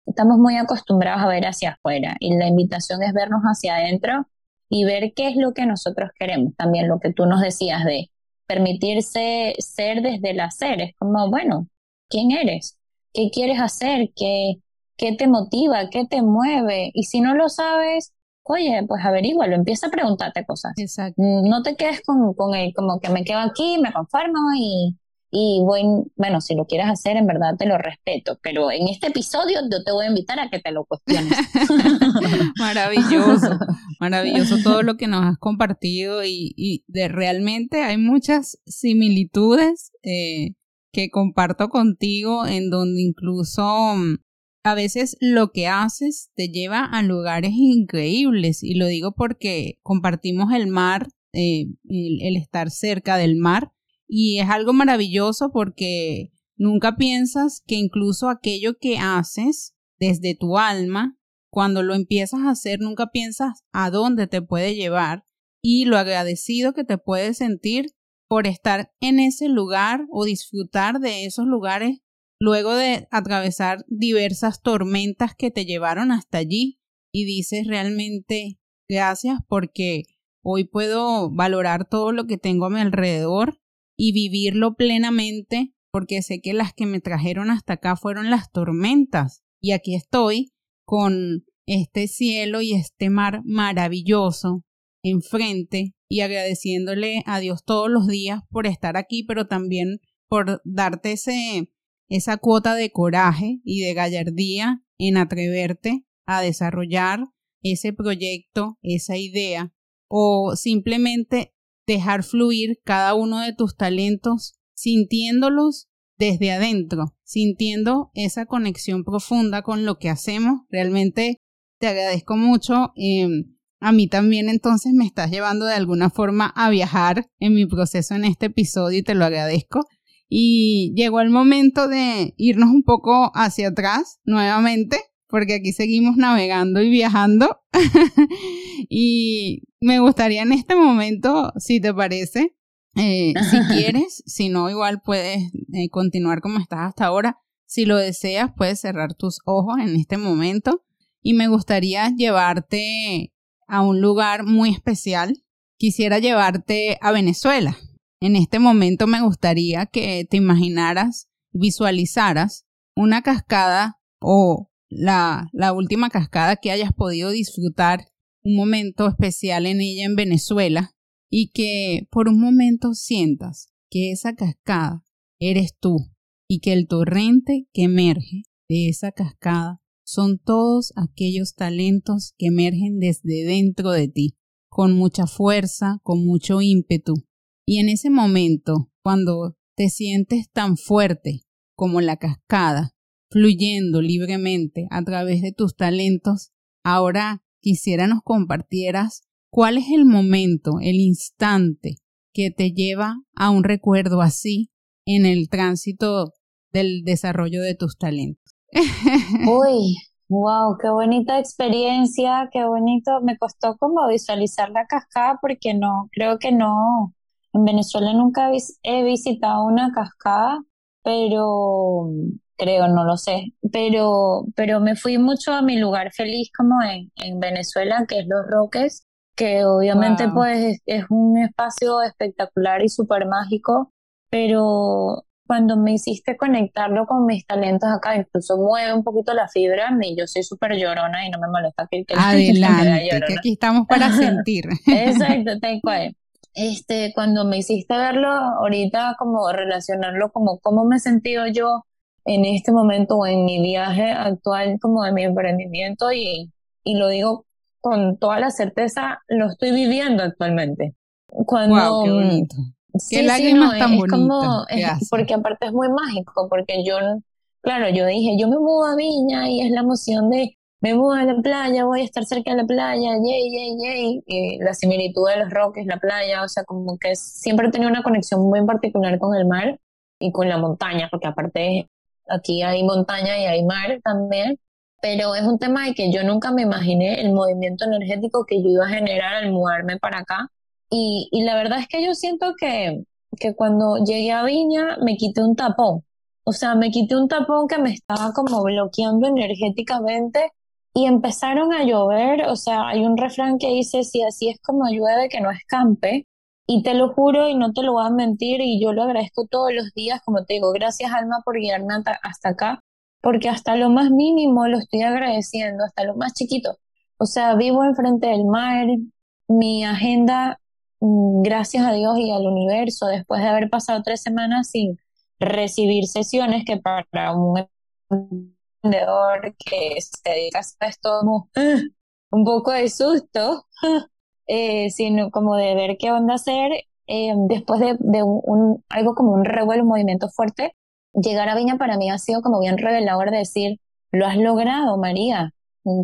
Estamos muy acostumbrados a ver hacia afuera y la invitación es vernos hacia adentro y ver qué es lo que nosotros queremos. También lo que tú nos decías de permitirse ser desde el hacer. Es como, bueno, ¿quién eres? ¿Qué quieres hacer? ¿Qué, qué te motiva? ¿Qué te mueve? Y si no lo sabes, oye, pues averígualo, empieza a preguntarte cosas. Exacto. No te quedes con, con el, como que me quedo aquí, me conformo y, y voy, bueno, si lo quieres hacer, en verdad te lo respeto, pero en este episodio yo te voy a invitar a que te lo cuestiones. maravilloso, maravilloso todo lo que nos has compartido y, y de realmente hay muchas similitudes eh, que comparto contigo en donde incluso mm, a veces lo que haces te lleva a lugares increíbles y lo digo porque compartimos el mar, eh, el, estar cerca del mar y es algo maravilloso porque nunca piensas que incluso aquello que haces desde tu alma, cuando lo empiezas a hacer, nunca piensas a dónde te puede llevar y lo agradecido que te puedes sentir por estar en ese lugar o disfrutar de esos lugares luego de atravesar diversas tormentas que te llevaron hasta allí y dices realmente gracias porque hoy puedo valorar todo lo que tengo a mi alrededor y vivirlo plenamente porque sé que las que me trajeron hasta acá fueron las tormentas. Y aquí estoy con este cielo y este mar maravilloso enfrente y agradeciéndole a Dios todos los días por estar aquí, pero también por darte ese esa cuota de coraje y de gallardía en atreverte a desarrollar ese proyecto, esa idea, o simplemente dejar fluir cada uno de tus talentos sintiéndolos desde adentro, sintiendo esa conexión profunda con lo que hacemos. Realmente te agradezco mucho. Em, a mí también entonces me estás llevando de alguna forma a viajar en mi proceso en este episodio y te lo agradezco. Y llegó el momento de irnos un poco hacia atrás nuevamente, porque aquí seguimos navegando y viajando. y me gustaría en este momento, si te parece, eh, si quieres, si no, igual puedes eh, continuar como estás hasta ahora. Si lo deseas, puedes cerrar tus ojos en este momento. Y me gustaría llevarte a un lugar muy especial. Quisiera llevarte a Venezuela. En este momento me gustaría que te imaginaras, visualizaras una cascada o la, la última cascada que hayas podido disfrutar, un momento especial en ella en Venezuela, y que por un momento sientas que esa cascada eres tú y que el torrente que emerge de esa cascada son todos aquellos talentos que emergen desde dentro de ti, con mucha fuerza, con mucho ímpetu, y en ese momento, cuando te sientes tan fuerte como la cascada, fluyendo libremente a través de tus talentos, ahora quisiera nos compartieras cuál es el momento, el instante que te lleva a un recuerdo así en el tránsito del desarrollo de tus talentos. Uy, wow, qué bonita experiencia, qué bonito. Me costó como visualizar la cascada porque no, creo que no, en Venezuela nunca he visitado una cascada, pero creo, no lo sé, pero, pero me fui mucho a mi lugar feliz como en, en Venezuela, que es Los Roques, que obviamente pues es, un espacio espectacular y súper mágico, pero cuando me hiciste conectarlo con mis talentos acá, incluso mueve un poquito la fibra, y yo soy súper llorona y no me molesta que, que Adelante, que, que aquí estamos para sentir. Exacto, tal cual este, cuando me hiciste verlo, ahorita como relacionarlo como cómo me he sentido yo en este momento o en mi viaje actual como de mi emprendimiento y, y lo digo con toda la certeza, lo estoy viviendo actualmente. Cuando, qué bonito. qué lágrimas tan bonitas. porque aparte es muy mágico, porque yo, claro, yo dije, yo me mudo a Viña y es la emoción de me muevo a la playa, voy a estar cerca de la playa, yay, yay, yay. Y la similitud de los roques, la playa, o sea, como que siempre he tenido una conexión muy particular con el mar y con la montaña, porque aparte aquí hay montaña y hay mar también. Pero es un tema de que yo nunca me imaginé el movimiento energético que yo iba a generar al mudarme para acá. Y, y la verdad es que yo siento que, que cuando llegué a Viña me quité un tapón. O sea, me quité un tapón que me estaba como bloqueando energéticamente y empezaron a llover, o sea, hay un refrán que dice, si así es como llueve, que no escampe, y te lo juro y no te lo voy a mentir y yo lo agradezco todos los días, como te digo, gracias Alma por guiarme hasta acá, porque hasta lo más mínimo lo estoy agradeciendo, hasta lo más chiquito. O sea, vivo enfrente del mar, mi agenda, mm, gracias a Dios y al universo, después de haber pasado tres semanas sin recibir sesiones, que para un que se dedica a esto, un poco de susto, eh, sino como de ver qué onda hacer, eh, después de, algo como un revuelo, un movimiento fuerte, llegar a Viña para mí ha sido como bien revelador de decir, lo has logrado, María.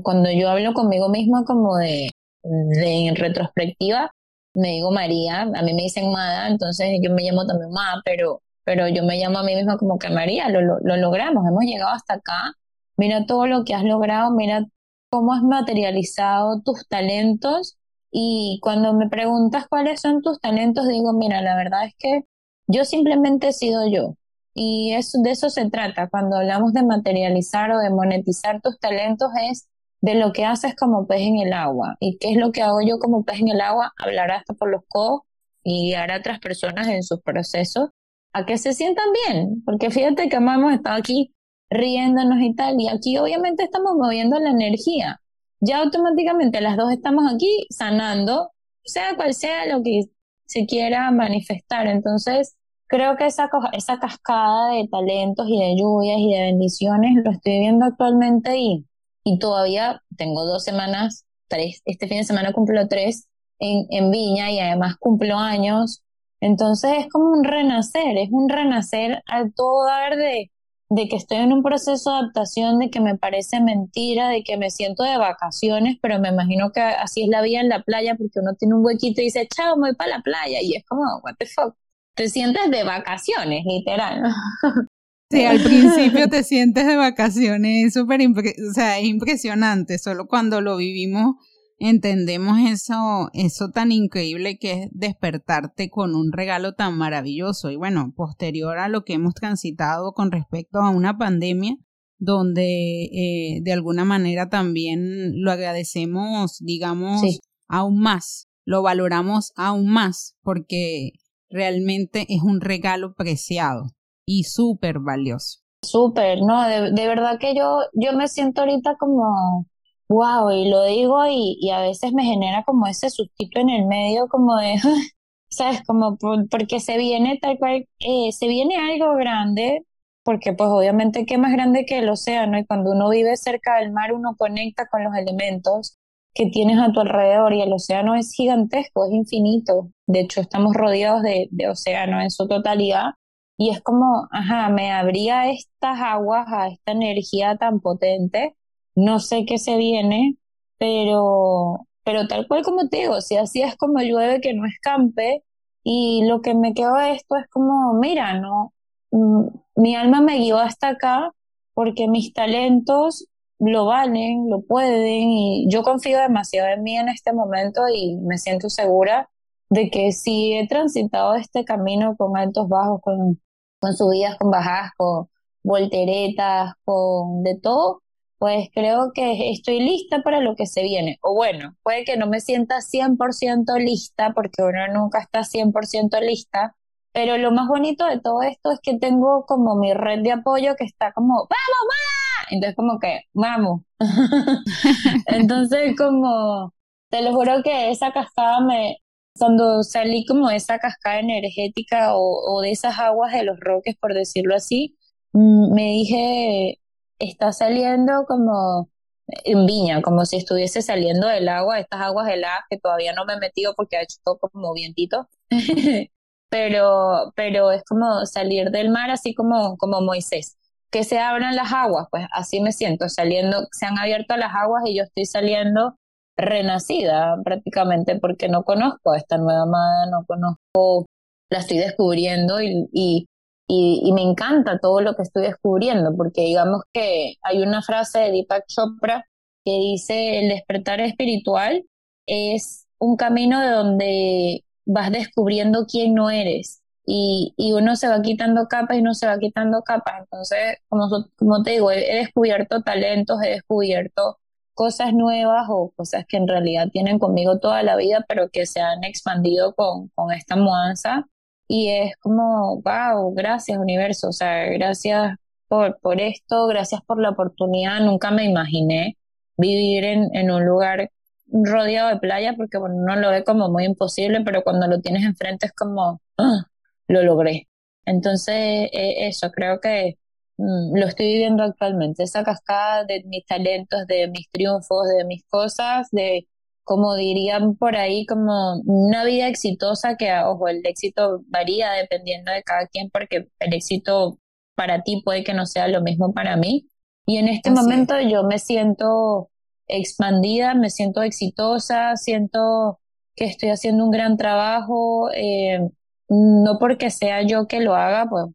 Cuando yo hablo conmigo misma como de, en retrospectiva, me digo María, a mí me dicen Mada, entonces yo me llamo también Ma, pero, yo me llamo a mí misma como que María, lo logramos, hemos llegado hasta acá, mira todo lo que has logrado, mira cómo has materializado tus talentos y cuando me preguntas cuáles son tus talentos, digo, mira, la verdad es que yo simplemente he sido yo. Y eso, de eso se trata. Cuando hablamos de materializar o de monetizar tus talentos es de lo que haces como pez en el agua. ¿Y qué es lo que hago yo como pez en el agua? Hablar hasta por los codos y guiar a otras personas en sus procesos a que se sientan bien. Porque fíjate que hemos estado aquí riéndonos y tal, y aquí obviamente estamos moviendo la energía. Ya automáticamente las dos estamos aquí sanando, sea cual sea lo que se quiera manifestar. Entonces, creo que esa, esa cascada de talentos y de lluvias y de bendiciones lo estoy viendo actualmente y, y todavía tengo dos semanas, tres, este fin de semana cumplo tres en, en Viña y además cumplo años. Entonces es como un renacer, es un renacer al todo dar de, de que estoy en un proceso de adaptación, de que me parece mentira, de que me siento de vacaciones, pero me imagino que así es la vida en la playa porque uno tiene un huequito y dice, chao, me voy para la playa y es como, what the fuck te sientes de vacaciones, literal. Sí, al principio te sientes de vacaciones, es súper, o sea, es impresionante, solo cuando lo vivimos entendemos eso, eso tan increíble que es despertarte con un regalo tan maravilloso. Y bueno, posterior a lo que hemos transitado con respecto a una pandemia, donde eh, de alguna manera también lo agradecemos, digamos, aún más, lo valoramos aún más, porque realmente es un regalo preciado y súper valioso. Súper, no, de, verdad que yo, yo me siento ahorita como, wow, y lo digo y, y, a veces me genera como ese sustito en el medio, como de, ¿sabes? Como porque se viene tal cual, eh, se viene algo grande, porque pues obviamente qué más grande que el océano y cuando uno vive cerca del mar uno conecta con los elementos que tienes a tu alrededor y el océano es gigantesco, es infinito. De hecho, estamos rodeados de, de océano en su totalidad y es como, ajá, me abría estas aguas a esta energía tan potente. No sé qué se viene, pero, pero tal cual como te digo, si así es como llueve que no escampe y lo que me quedó de esto es como, mira, no, mm, mi alma me guió hasta acá porque mis talentos lo valen, lo pueden y yo confío demasiado en mí en este momento y me siento segura de que si he transitado este camino con altos bajos, con, con subidas, con bajadas, con volteretas, con de todo, pues creo que estoy lista para lo que se viene. O bueno, puede que no me sienta 100% lista porque uno nunca está 100% lista, pero lo más bonito de todo esto es que tengo como mi red de apoyo que está como, vamos, vamos entonces como que, vamos. Entonces como, te lo juro que esa cascada me, cuando salí como de esa cascada energética o, de esas aguas de los roques, por decirlo así, mm, me dije, está saliendo como en viña, como si estuviese saliendo del agua, estas aguas heladas que todavía no me he metido porque ha hecho todo como vientito. pero, pero es como salir del mar así como, como Moisés que se abran las aguas, pues así me siento, saliendo, se han abierto las aguas y yo estoy saliendo renacida prácticamente porque no conozco a esta nueva madre, no conozco, la estoy descubriendo y, y, me encanta todo lo que estoy descubriendo, porque digamos que hay una frase de Deepak Chopra que dice, el despertar espiritual es un camino de donde vas descubriendo quién no eres y, y, uno se va quitando capas y uno se va quitando capas. Entonces, como, como te digo, he, descubierto talentos, he descubierto cosas nuevas o cosas que en realidad tienen conmigo toda la vida, pero que se han expandido con, con esta mudanza. Y es como, wow, gracias universo, o sea, gracias por, por esto, gracias por la oportunidad. Nunca me imaginé vivir en, en un lugar rodeado de playa porque bueno, uno lo ve como muy imposible, pero cuando lo tienes enfrente es como, ah, lo logré. Entonces, e, eso, creo que mm, lo estoy viviendo actualmente, esa cascada de mis talentos, de mis triunfos, de mis cosas, de, como dirían por ahí, como una vida exitosa que, ojo, el éxito varía dependiendo de cada quien porque el éxito para ti puede que no sea lo mismo para mí. Y en este momento yo me siento expandida, me siento exitosa, siento que estoy haciendo un gran trabajo, eh, no porque sea yo que lo haga, pues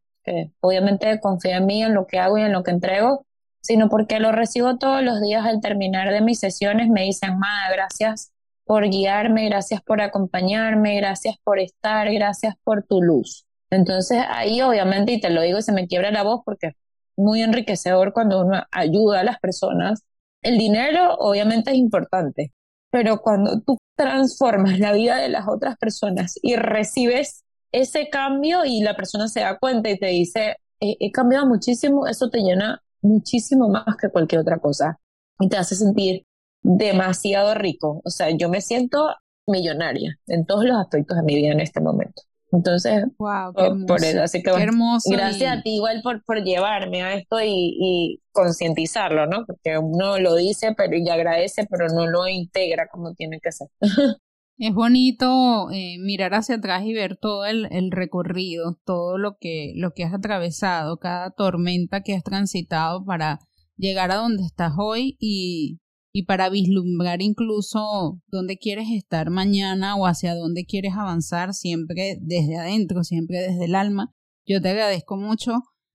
obviamente confío en mí, en lo que hago y en lo que entrego, sino porque lo recibo todos los días al terminar de mis sesiones, me dicen, Mada, gracias por guiarme, gracias por acompañarme, gracias por estar, gracias por tu luz. Entonces ahí obviamente, y te lo digo, se me quiebra la voz porque es muy enriquecedor cuando uno ayuda a las personas el dinero obviamente es importante, pero cuando tú transformas la vida de las otras personas y recibes ese cambio y la persona se da cuenta y te dice, he, cambiado muchísimo, eso te llena muchísimo más que cualquier otra cosa y te hace sentir demasiado rico. O sea, yo me siento millonaria en todos los aspectos de mi vida en este momento. Entonces, wow, por eso, así que hermoso gracias a ti igual por, por llevarme a esto y, y concientizarlo, ¿no? Porque uno lo dice pero y agradece, pero no lo integra como tiene que ser. Es bonito eh, mirar hacia atrás y ver todo el, recorrido, todo lo que, lo que has atravesado, cada tormenta que has transitado para llegar a donde estás hoy y y para vislumbrar incluso dónde quieres estar mañana o hacia dónde quieres avanzar, siempre desde adentro, siempre desde el alma. Yo te agradezco mucho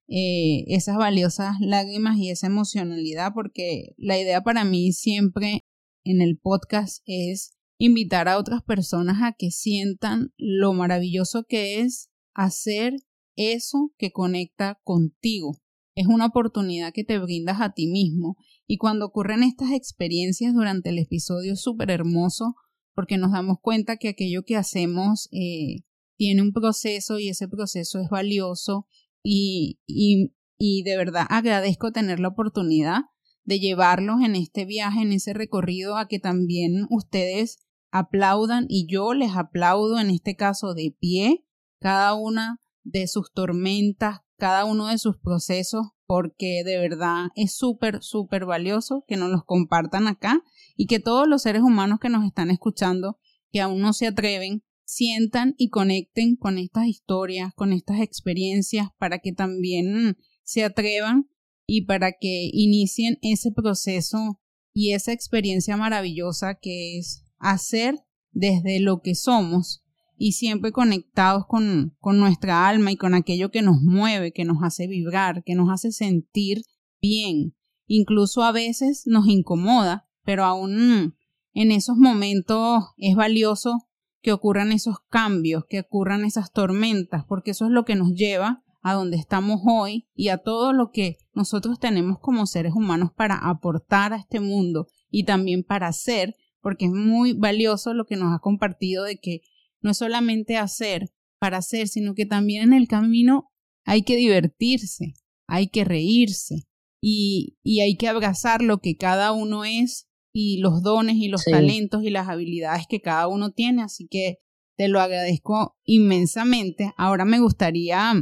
eh, esas valiosas lágrimas y esa emocionalidad porque la idea para mí siempre en el podcast es invitar a otras personas a que sientan lo maravilloso que es hacer eso que conecta contigo. Es una oportunidad que te brindas a ti mismo y cuando ocurren estas experiencias durante el episodio es súper hermoso porque nos damos cuenta que aquello que hacemos eh, tiene un proceso y ese proceso es valioso y, y, y de verdad agradezco tener la oportunidad de llevarlos en este viaje, en ese recorrido, a que también ustedes aplaudan y yo les aplaudo en este caso de pie cada una de sus tormentas, cada uno de sus procesos, porque de verdad es súper, súper valioso que nos los compartan acá y que todos los seres humanos que nos están escuchando, que aún no se atreven, sientan y conecten con estas historias, con estas experiencias, para que también se atrevan y para que inicien ese proceso y esa experiencia maravillosa que es hacer desde lo que somos y siempre conectados con, con nuestra alma y con aquello que nos mueve, que nos hace vibrar, que nos hace sentir bien. Incluso a veces nos incomoda, pero aún en esos momentos es valioso que ocurran esos cambios, que ocurran esas tormentas, porque eso es lo que nos lleva a donde estamos hoy y a todo lo que nosotros tenemos como seres humanos para aportar a este mundo y también para hacer, porque es muy valioso lo que nos ha compartido de que no es solamente hacer para hacer, sino que también en el camino hay que divertirse, hay que reírse y, y hay que abrazar lo que cada uno es y los dones y los talentos y las habilidades que cada uno tiene. Así que te lo agradezco inmensamente. Ahora me gustaría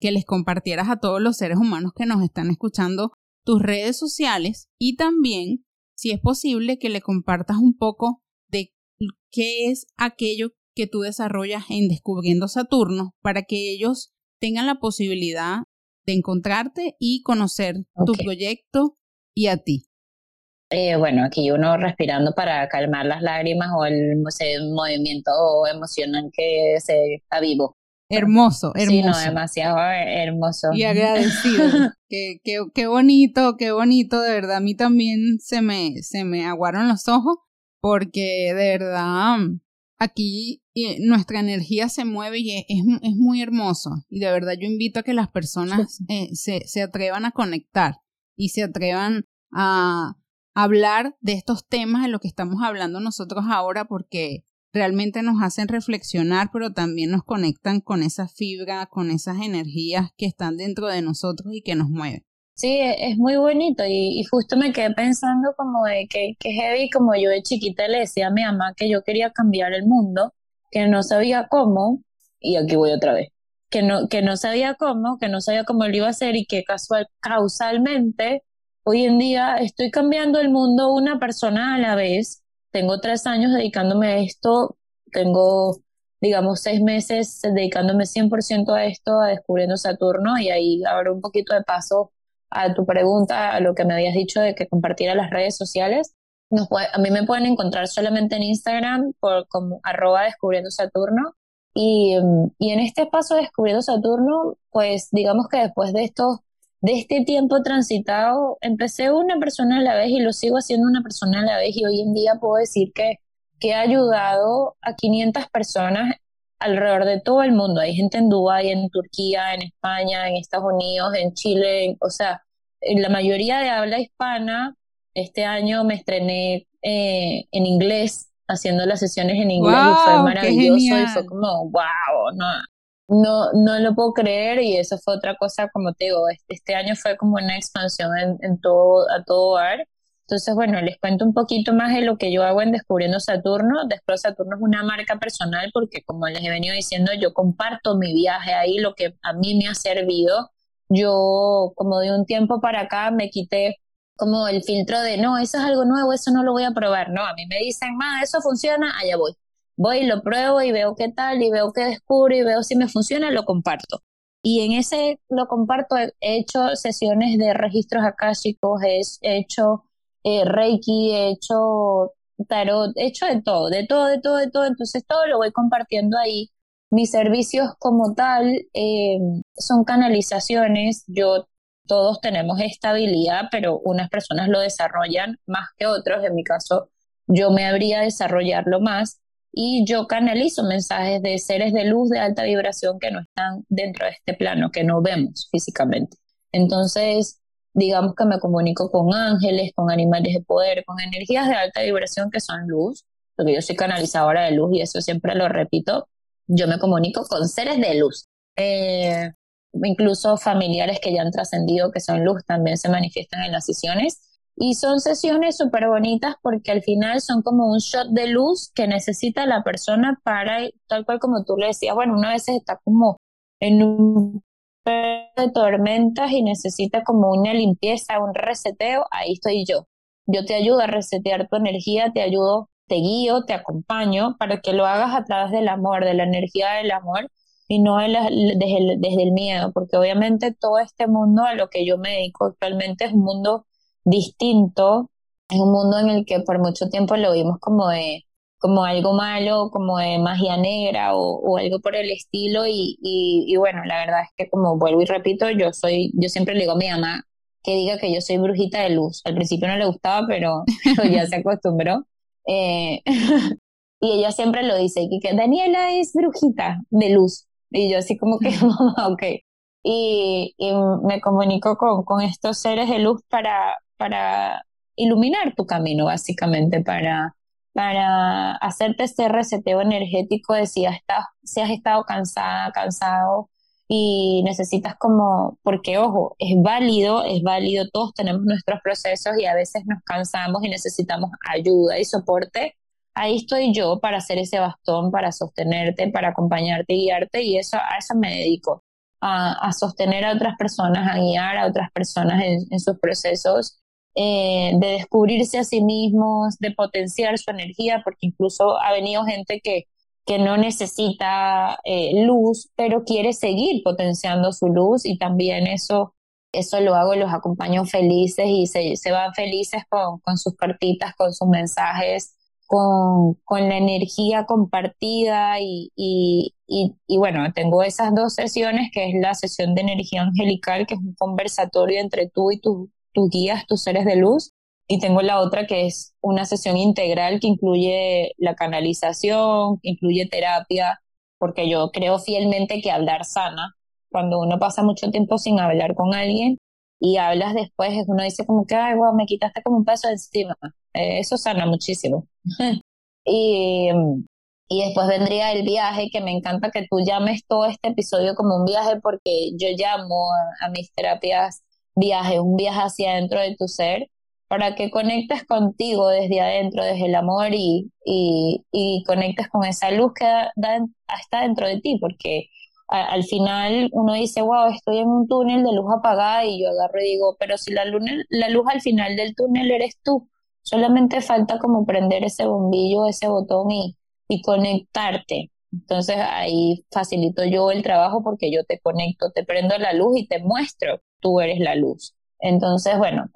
que les compartieras a todos los seres humanos que nos están escuchando tus redes sociales y también, si es posible, que le compartas un poco de qué es aquello que tú desarrollas en Descubriendo Saturno para que ellos tengan la posibilidad de encontrarte y conocer tu proyecto y a ti. Eh, bueno, aquí uno respirando para calmar las lágrimas o el, movimiento emocional que se avivo. Hermoso, hermoso. Sí, no, demasiado hermoso. Y agradecido. qué, qué, qué bonito, qué bonito, de verdad. A mí también se me, se me aguaron los ojos porque de verdad aquí nuestra energía se mueve y es, es, muy hermoso. Y de verdad yo invito a que las personas eh, se, se, atrevan a conectar y se atrevan a, hablar de estos temas de lo que estamos hablando nosotros ahora porque realmente nos hacen reflexionar, pero también nos conectan con esa fibra, con esas energías que están dentro de nosotros y que nos mueven. Sí, e, es muy bonito y, justo me quedé pensando como de que, que heavy, como yo de chiquita le decía a mi mamá que yo quería cambiar el mundo, que no sabía cómo, y aquí voy otra vez, que no, que no sabía cómo, que no sabía cómo lo iba a hacer y que casual, causalmente hoy en día estoy cambiando el mundo una persona a la vez. Tengo tres años dedicándome a esto, tengo, digamos, seis meses dedicándome 100% a esto, a descubriendo Saturno, y ahí abro un poquito de paso a tu pregunta, a lo que me habías dicho de que compartiera las redes sociales. a mí me pueden encontrar solamente en Instagram por como arroba descubriendo Saturno. Y, y en este paso descubriendo Saturno, pues digamos que después de estos de este tiempo transitado, empecé una persona a la vez y lo sigo haciendo una persona a la vez y hoy en día puedo decir que, que he ayudado a 500 personas alrededor de todo el mundo. Hay gente en Dubái, en Turquía, en España, en Estados Unidos, en Chile, o sea, en la mayoría de habla hispana. Este año me estrené eh, en inglés, haciendo las sesiones en inglés y fue maravilloso y fue como, wow, no, no, no lo puedo creer y eso fue otra cosa, como te digo, este, año fue como una expansión en, todo, a todo bar. Entonces, bueno, les cuento un poquito más de lo que yo hago en Descubriendo Saturno. Después Saturno es una marca personal porque, como les he venido diciendo, yo comparto mi viaje ahí, lo que a mí me ha servido. Yo, como de un tiempo para acá, me quité como el filtro de, no, eso es algo nuevo, eso no lo voy a probar. No, a mí me dicen, más, eso funciona, allá voy voy y lo pruebo y veo qué tal y veo qué descubro y veo si me funciona, lo comparto. Y en ese lo comparto, he hecho sesiones de registros akáshicos, he hecho eh, Reiki, he hecho tarot, he hecho de todo, de todo, de todo, de todo. Entonces todo lo voy compartiendo ahí. Mis servicios como tal eh, son canalizaciones. Yo, todos tenemos estabilidad, pero unas personas lo desarrollan más que otros. En mi caso, yo me habría desarrollarlo más y yo canalizo mensajes de seres de luz de alta vibración que no están dentro de este plano, que no vemos físicamente. Entonces, digamos que me comunico con ángeles, con animales de poder, con energías de alta vibración que son luz, porque yo soy canalizadora de luz y eso siempre lo repito, yo me comunico con seres de luz. Eh, incluso familiares que ya han trascendido, que son luz, también se manifiestan en las sesiones. Y son sesiones súper bonitas porque al final son como un shot de luz que necesita la persona para, tal cual como tú le decías, bueno, una vez está como en un de tormentas y necesita como una limpieza, un reseteo, ahí estoy yo. Yo te ayudo a resetear tu energía, te ayudo, te guío, te acompaño para que lo hagas a través del amor, de la energía del amor y no desde, el, desde el miedo, porque obviamente todo este mundo a lo que yo me dedico actualmente es un mundo distinto, es un mundo en el que por mucho tiempo lo vimos como de como algo malo, como de magia negra o, algo por el estilo y, y, bueno, la verdad es que como vuelvo y repito, yo soy, yo siempre le digo a mi mamá que diga que yo soy brujita de luz. Al principio no le gustaba, pero, ya se acostumbró. Eh, y ella siempre lo dice, que, Daniela es brujita de luz. Y yo así como que, mamá, ok. Y, y me comunico con, con estos seres de luz para, para iluminar tu camino, básicamente, para, para hacerte este reseteo energético de si has, estado, si has estado cansada, cansado y necesitas como, porque ojo, es válido, es válido, todos tenemos nuestros procesos y a veces nos cansamos y necesitamos ayuda y soporte. Ahí estoy yo para hacer ese bastón, para sostenerte, para acompañarte y guiarte y eso, a eso me dedico, a, sostener a otras personas, a guiar a otras personas en sus procesos eh, de descubrirse a sí mismos, de potenciar su energía, porque incluso ha venido gente que, que no necesita eh, luz, pero quiere seguir potenciando su luz y también eso, eso lo hago, los acompaño felices y se, se van felices con, con, sus cartitas, con sus mensajes, con, con la energía compartida y, y, y, bueno, tengo esas dos sesiones, que es la sesión de energía angelical, que es un conversatorio entre tú y tu, tus guías, tus seres de luz. Y tengo la otra que es una sesión integral que incluye la canalización, incluye terapia, porque yo creo fielmente que hablar sana. Cuando uno pasa mucho tiempo sin hablar con alguien y hablas después, uno dice como que, ay, wow, me quitaste como un peso encima. Eh, eso sana muchísimo. y, y después vendría el viaje, que me encanta que tú llames todo este episodio como un viaje porque yo llamo a, mis terapias viaje, un viaje hacia adentro de tu ser, para que conectes contigo desde adentro, desde el amor y, y, y conectes con esa luz que está dentro de ti, porque al final uno dice, wow, estoy en un túnel de luz apagada y yo agarro y digo, pero si la, luna, la luz al final del túnel eres tú, solamente falta como prender ese bombillo, ese botón y, y conectarte. Entonces ahí facilito yo el trabajo porque yo te conecto, te prendo la luz y te muestro, tú eres la luz. Entonces, bueno,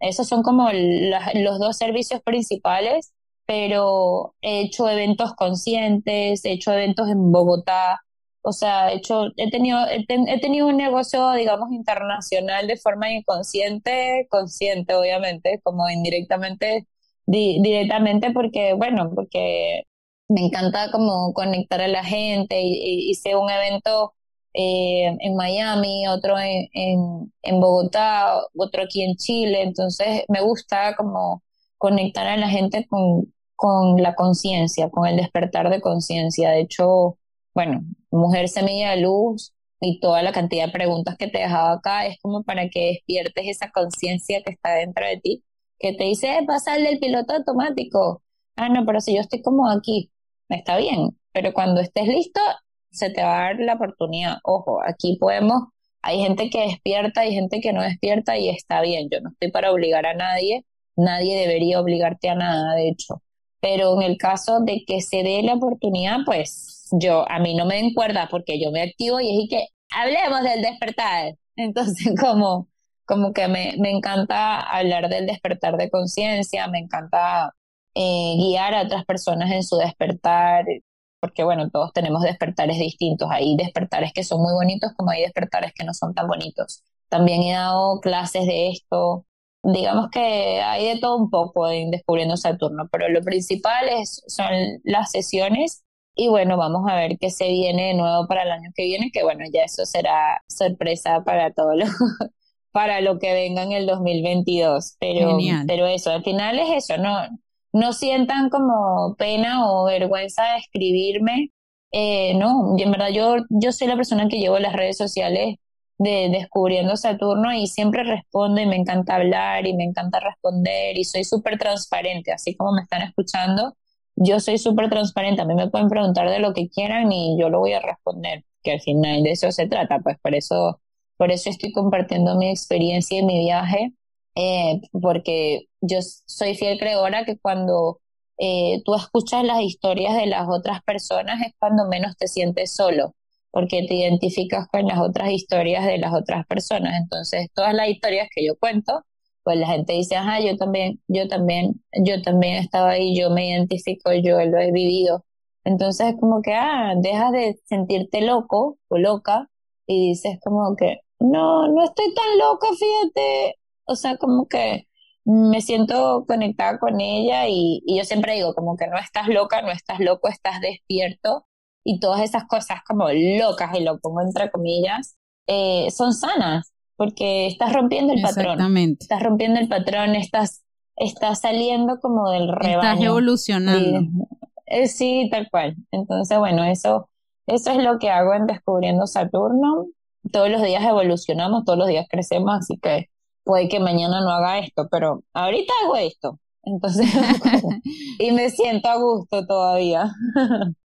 esos son como los dos servicios principales, pero he hecho eventos conscientes, he hecho eventos en Bogotá, o sea, he, hecho, he, tenido, he, tenido un negocio, digamos, internacional de forma inconsciente, consciente, obviamente, como indirectamente, directamente, porque, bueno, porque me encanta como conectar a la gente. Y, hice un evento eh, en Miami, otro en, en, en Bogotá, otro aquí en Chile. Entonces, me gusta como conectar a la gente con, con la conciencia, con el despertar de conciencia. De hecho, bueno, Mujer Semilla de Luz y toda la cantidad de preguntas que te dejaba acá es como para que despiertes esa conciencia que está dentro de ti, que te dice, pasarle el piloto automático. Ah, no, pero si yo estoy como aquí, está bien, pero cuando estés listo, se te va a dar la oportunidad. Ojo, aquí podemos, hay gente que despierta, hay gente que no despierta y está bien, yo no estoy para obligar a nadie, nadie debería obligarte a nada, de hecho. Pero en el caso de que se dé la oportunidad, pues yo, a mí no me den cuerda porque yo me activo y es que hablemos del despertar. Entonces, como, como que me, me encanta hablar del despertar de conciencia, me encanta eh, guiar a otras personas en su despertar, porque bueno, todos tenemos despertares distintos. Hay despertares que son muy bonitos como hay despertares que no son tan bonitos. También he dado clases de esto. Digamos que hay de todo un poco en Descubriendo Saturno, pero lo principal es, son las sesiones y bueno, vamos a ver qué se viene de nuevo para el año que viene, que bueno, ya eso será sorpresa para todo lo, para lo que venga en el 2022. Pero, pero eso, al final es eso, no, no sientan como pena o vergüenza de escribirme. Eh, no, en verdad yo, yo soy la persona que llevo las redes sociales de Descubriendo Saturno y siempre respondo y me encanta hablar y me encanta responder y soy súper transparente, así como me están escuchando yo soy súper transparente, a mí me pueden preguntar de lo que quieran y yo lo voy a responder, que al final de eso se trata, pues por eso, por eso estoy compartiendo mi experiencia y mi viaje, eh, porque yo soy fiel creadora que cuando eh, tú escuchas las historias de las otras personas es cuando menos te sientes solo, porque te identificas con las otras historias de las otras personas. Entonces, todas las historias que yo cuento pues la gente dice, ajá, yo también, yo también, yo también estaba ahí, yo me identifico, yo lo he vivido. Entonces es como que, ah, dejas de sentirte loco o loca y dices como que, no, no estoy tan loca, fíjate. O sea, como que me siento conectada con ella y, y yo siempre digo como que no estás loca, no estás loco, estás despierto y todas esas cosas como locas, y lo pongo entre comillas, eh, son sanas porque estás rompiendo el patrón. Estás rompiendo el patrón, estás, estás saliendo como del rebaño. Estás evolucionando. Eh, sí, tal cual. Entonces, bueno, eso, eso es lo que hago en Descubriendo Saturno. Todos los días evolucionamos, todos los días crecemos, así que puede que mañana no haga esto, pero ahorita hago esto. Entonces, y me siento a gusto todavía.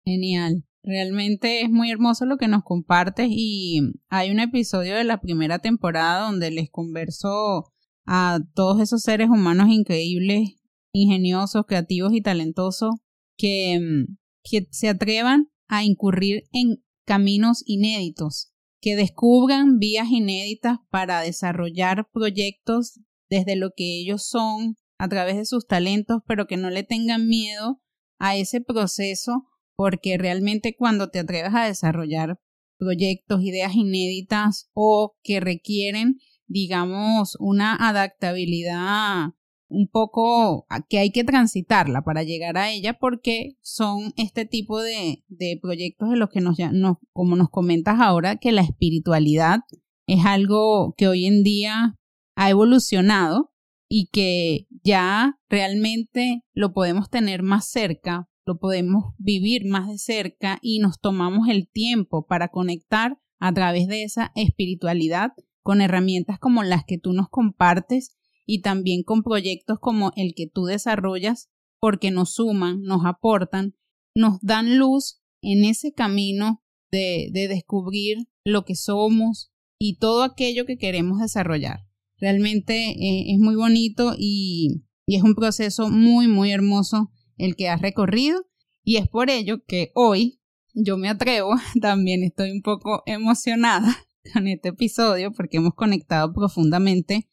Genial. Realmente es muy hermoso lo que nos compartes y hay un episodio de la primera temporada donde les converso a todos esos seres humanos increíbles, ingeniosos, creativos y talentosos que, mm, que se atrevan a incurrir en caminos inéditos, que descubran vías inéditas para desarrollar proyectos desde lo que ellos son a través de sus talentos, pero que no le tengan miedo a ese proceso porque realmente cuando te atrevas a desarrollar proyectos, ideas inéditas o que requieren, digamos, una adaptabilidad un poco que hay que transitarla para llegar a ella porque son este tipo de, de proyectos de los que nos, nos, como nos comentas ahora, que la espiritualidad es algo que hoy en día ha evolucionado y que ya realmente lo podemos tener más cerca, lo podemos vivir más de cerca y nos tomamos el tiempo para conectar a través de esa espiritualidad con herramientas como las que tú nos compartes y también con proyectos como el que tú desarrollas porque nos suman, nos aportan, nos dan luz en ese camino de, de descubrir lo que somos y todo aquello que queremos desarrollar. Realmente eh, es muy bonito y, y es un proceso muy, muy hermoso el que has recorrido y es por ello que hoy yo me atrevo, también estoy un poco emocionada con este episodio porque hemos conectado profundamente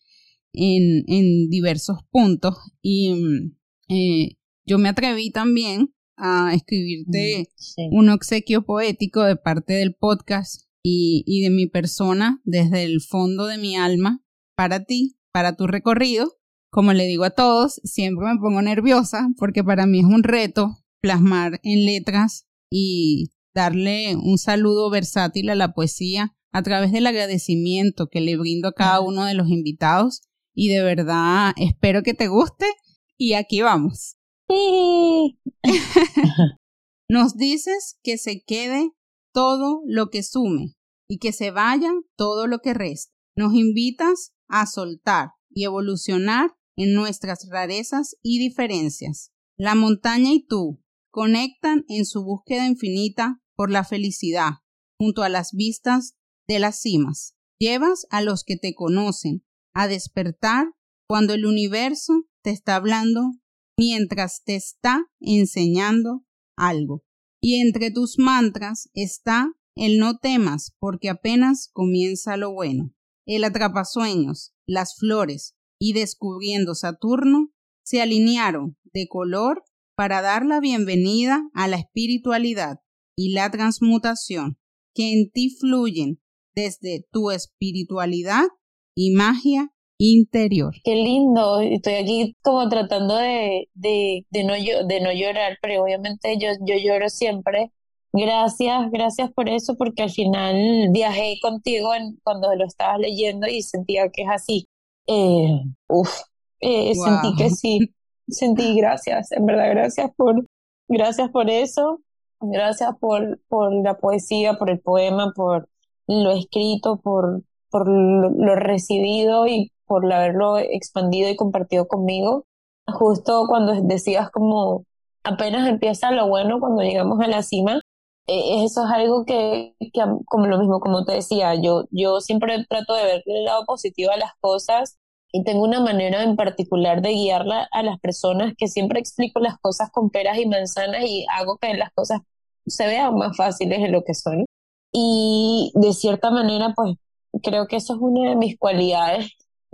en, en diversos puntos y mm, eh, yo me atreví también a escribirte mm, un obsequio poético de parte del podcast y, y de mi persona desde el fondo de mi alma para ti, para tu recorrido. Como le digo a todos, siempre me pongo nerviosa porque para mí es un reto plasmar en letras y darle un saludo versátil a la poesía a través del agradecimiento que le brindo a cada uno de los invitados y de verdad espero que te guste y aquí vamos. Nos dices que se quede todo lo que sume y que se vaya todo lo que resta. Nos invitas a soltar y evolucionar en nuestras rarezas y diferencias. La montaña y tú conectan en su búsqueda infinita por la felicidad, junto a las vistas de las cimas. Llevas a los que te conocen a despertar cuando el universo te está hablando mientras te está enseñando algo. Y entre tus mantras está el no temas porque apenas comienza lo bueno. El atrapasueños, las flores y descubriendo Saturno se alinearon de color para dar la bienvenida a la espiritualidad y la transmutación que en ti fluyen desde tu espiritualidad y magia interior. Qué lindo, estoy aquí como tratando de, de, de, no, de no llorar, pero obviamente yo, yo lloro siempre. Gracias, gracias por eso, porque al final viajé contigo en, cuando lo estabas leyendo y sentía que es así. Eh, uf, eh, sentí que sí, sentí gracias, en verdad, gracias por, gracias por eso, gracias por, por la poesía, por el poema, por lo escrito, por, por lo recibido y por haberlo expandido y compartido conmigo. Justo cuando decías como apenas empieza lo bueno cuando llegamos a la cima, eh, eso es algo que, como lo mismo, como te decía, yo, yo siempre trato de ver el lado positivo a las cosas y tengo una manera en particular de guiarla a las personas que siempre explico las cosas con peras y manzanas y hago que las cosas se vean más fáciles de lo que son. Y de cierta manera, pues creo que eso es una de mis cualidades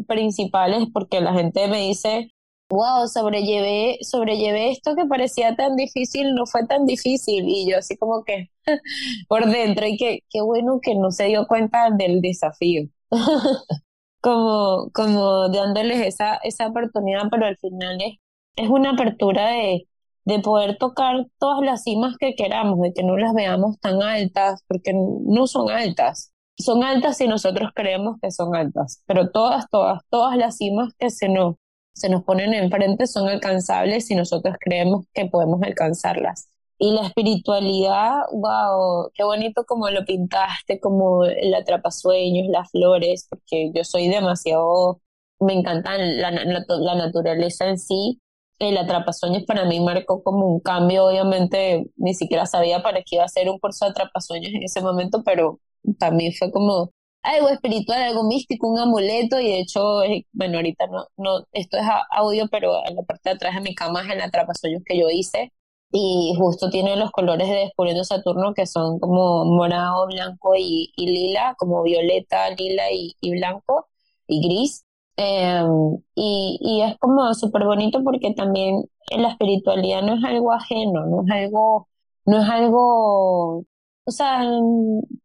principales porque la gente me dice, wow, sobrellevé, sobrellevé esto que parecía tan difícil, no fue tan difícil. Y yo así como que por dentro, y que qué bueno que no se dio cuenta del desafío. como, como dándoles esa, esa oportunidad, pero al final es, es una apertura de, de poder tocar todas las cimas que queramos, de que no las veamos tan altas, porque no son altas son altas si nosotros creemos que son altas, pero todas, todas, todas las cimas que se nos, se nos ponen enfrente son alcanzables si nosotros creemos que podemos alcanzarlas. Y la espiritualidad, wow, qué bonito como lo pintaste, como el atrapasueños, las flores, porque yo soy demasiado, me encanta la, la, naturaleza en sí. El atrapasueños para mí marcó como un cambio, obviamente ni siquiera sabía para qué iba a ser un curso de atrapasueños en ese momento, pero también fue como algo espiritual, algo místico, un amuleto y de hecho, eh, bueno, ahorita no, no, esto es audio, pero en la parte de atrás de mi cama es el atrapasueños que yo hice y justo tiene los colores de Descubriendo Saturno que son como morado, blanco y, lila, como violeta, lila y, blanco y gris. Em, y, y es como súper bonito porque también la espiritualidad no es algo ajeno, no es algo, no es algo o sea,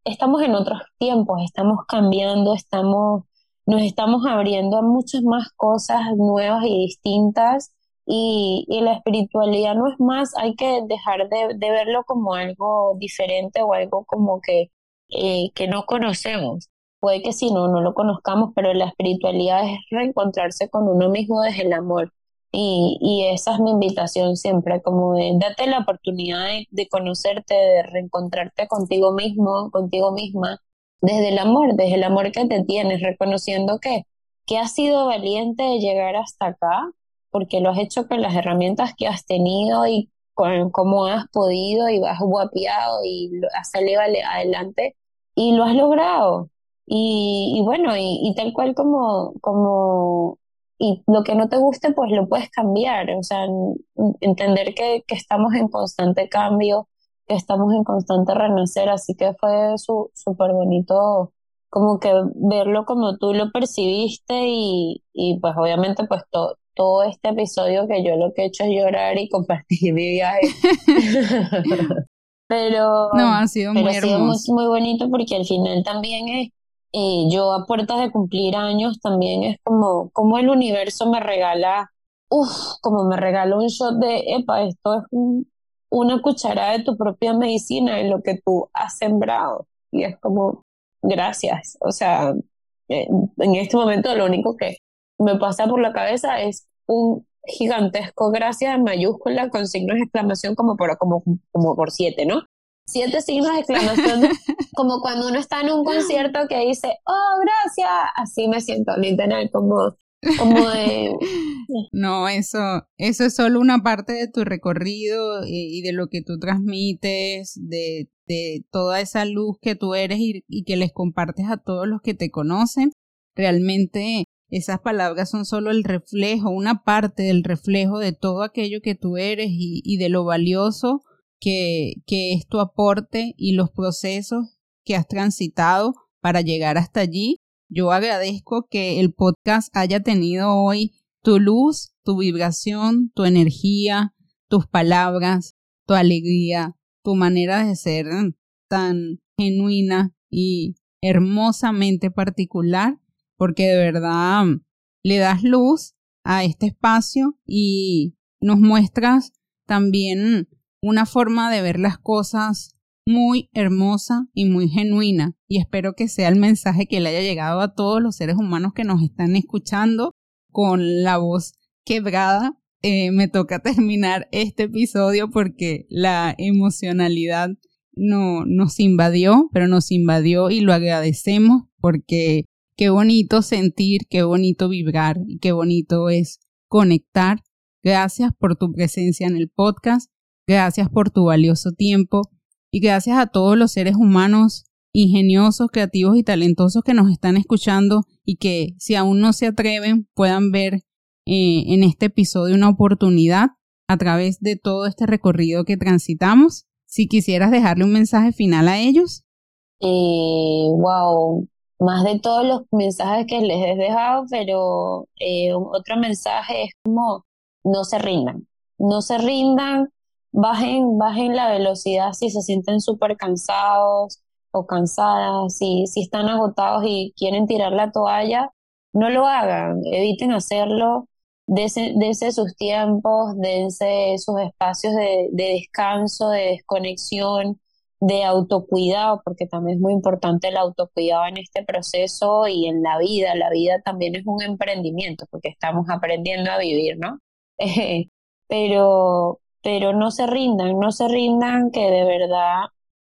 estamos en otros tiempos, estamos cambiando, estamos, nos estamos abriendo a muchas más cosas nuevas y distintas. Y, la espiritualidad no es más, hay que dejar de, verlo como algo diferente o algo como que, eh, que no conocemos. puede que si no, no lo conozcamos, pero la espiritualidad es reencontrarse con uno mismo desde el amor. Y, y esa es mi invitación siempre, como de date la oportunidad de, conocerte, de reencontrarte contigo mismo, contigo misma, desde el amor, desde el amor que te tienes, reconociendo que, que has sido valiente de llegar hasta acá, porque lo has hecho con las herramientas que has tenido y con cómo has podido y has guapiado y has salido adelante y lo has logrado. Y, y bueno, y, y, tal cual como, como y lo que no te guste, pues lo puedes cambiar, o sea, entender que, que estamos en constante cambio, que estamos en constante renacer, así que fue súper bonito como que verlo como tú lo percibiste y, y pues obviamente pues todo este episodio que yo lo que he hecho es llorar y compartir mi viaje. pero no, ha sido muy ha sido muy, muy bonito porque al final también es y yo a puertas de cumplir años también es como, como el universo me regala, uff, como me regala un shot de, epa, esto es una cucharada de tu propia medicina en lo que tú has sembrado. Y es como, gracias. O sea, eh, en este momento lo único que me pasa por la cabeza es un gigantesco gracias en mayúscula con signos de exclamación como por, como, como por siete, ¿no? Siete signos de exclamación, como cuando uno está en un concierto que dice, oh, gracias, así me siento literal, como, como de... No, eso, eso es solo una parte de tu recorrido y, de lo que tú transmites, de, de, toda esa luz que tú eres y, y que les compartes a todos los que te conocen. Realmente esas palabras son solo el reflejo, una parte del reflejo de todo aquello que tú eres y, y de lo valioso que, que es tu aporte y los procesos que has transitado para llegar hasta allí. Yo agradezco que el podcast haya tenido hoy tu luz, tu vibración, tu energía, tus palabras, tu alegría, tu manera de ser tan genuina y hermosamente particular, porque de verdad le das luz a este espacio y nos muestras también una forma de ver las cosas muy hermosa y muy genuina y espero que sea el mensaje que le haya llegado a todos los seres humanos que nos están escuchando con la voz quebrada. Eh, me toca terminar este episodio porque la emocionalidad no, nos invadió, pero nos invadió y lo agradecemos porque qué bonito sentir, qué bonito vibrar y qué bonito es conectar. Gracias por tu presencia en el podcast. Gracias por tu valioso tiempo y gracias a todos los seres humanos ingeniosos, creativos y talentosos que nos están escuchando y que si aún no se atreven puedan ver eh, en este episodio una oportunidad a través de todo este recorrido que transitamos. Si quisieras dejarle un mensaje final a ellos. Eh, wow, más de todos los mensajes que les he dejado, pero eh, otro mensaje es como no se rindan, no se rindan, bajen, bajen la velocidad si se sienten súper cansados o cansadas, si, si están agotados y quieren tirar la toalla, no lo hagan, eviten hacerlo, dense, sus tiempos, dense sus espacios de, de descanso, de desconexión, de autocuidado, porque también es muy importante el autocuidado en este proceso y en la vida. La vida también es un emprendimiento, porque estamos aprendiendo a vivir, ¿no? pero, pero no se rindan, no se rindan que de verdad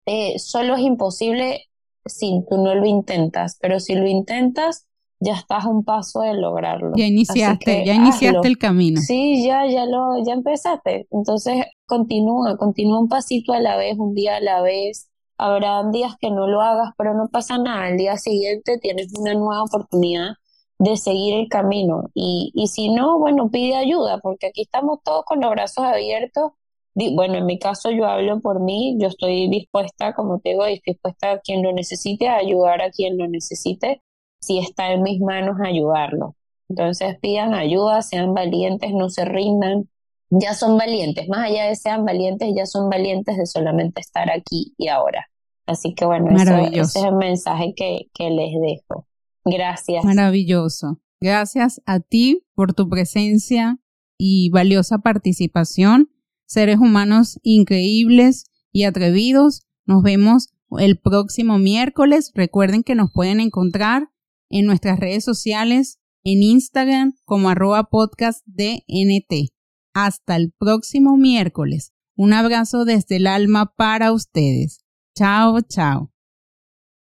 eh, solo es imposible si tú no lo intentas, pero si lo intentas, ya estás a un paso de lograrlo. Ya iniciaste, ya iniciaste el camino. Sí, ya, ya lo, ya empezaste. Entonces, continúa, continúa un pasito a la vez, un día a la vez. Habrá días que no lo hagas, pero no pasa nada. Al día siguiente tienes una nueva oportunidad de seguir el camino. Y, y si no, bueno, pide ayuda, porque aquí estamos todos con los brazos abiertos. Bueno, en mi caso yo hablo por mí, yo estoy dispuesta, como te digo, dispuesta a quien lo necesite, a ayudar a quien lo necesite, si está en mis manos, ayudarlo. Entonces pidan ayuda, sean valientes, no se rindan, ya son valientes, más allá de sean valientes, ya son valientes de solamente estar aquí y ahora. Así que bueno, ese es el mensaje que, que les dejo. Gracias. Maravilloso. Gracias a ti por tu presencia y valiosa participación. Seres humanos increíbles y atrevidos. Nos vemos el próximo miércoles. Recuerden que nos pueden encontrar en nuestras redes sociales, en Instagram como arroba podcast DNT. Hasta el próximo miércoles. Un abrazo desde el alma para ustedes. Chao, chao.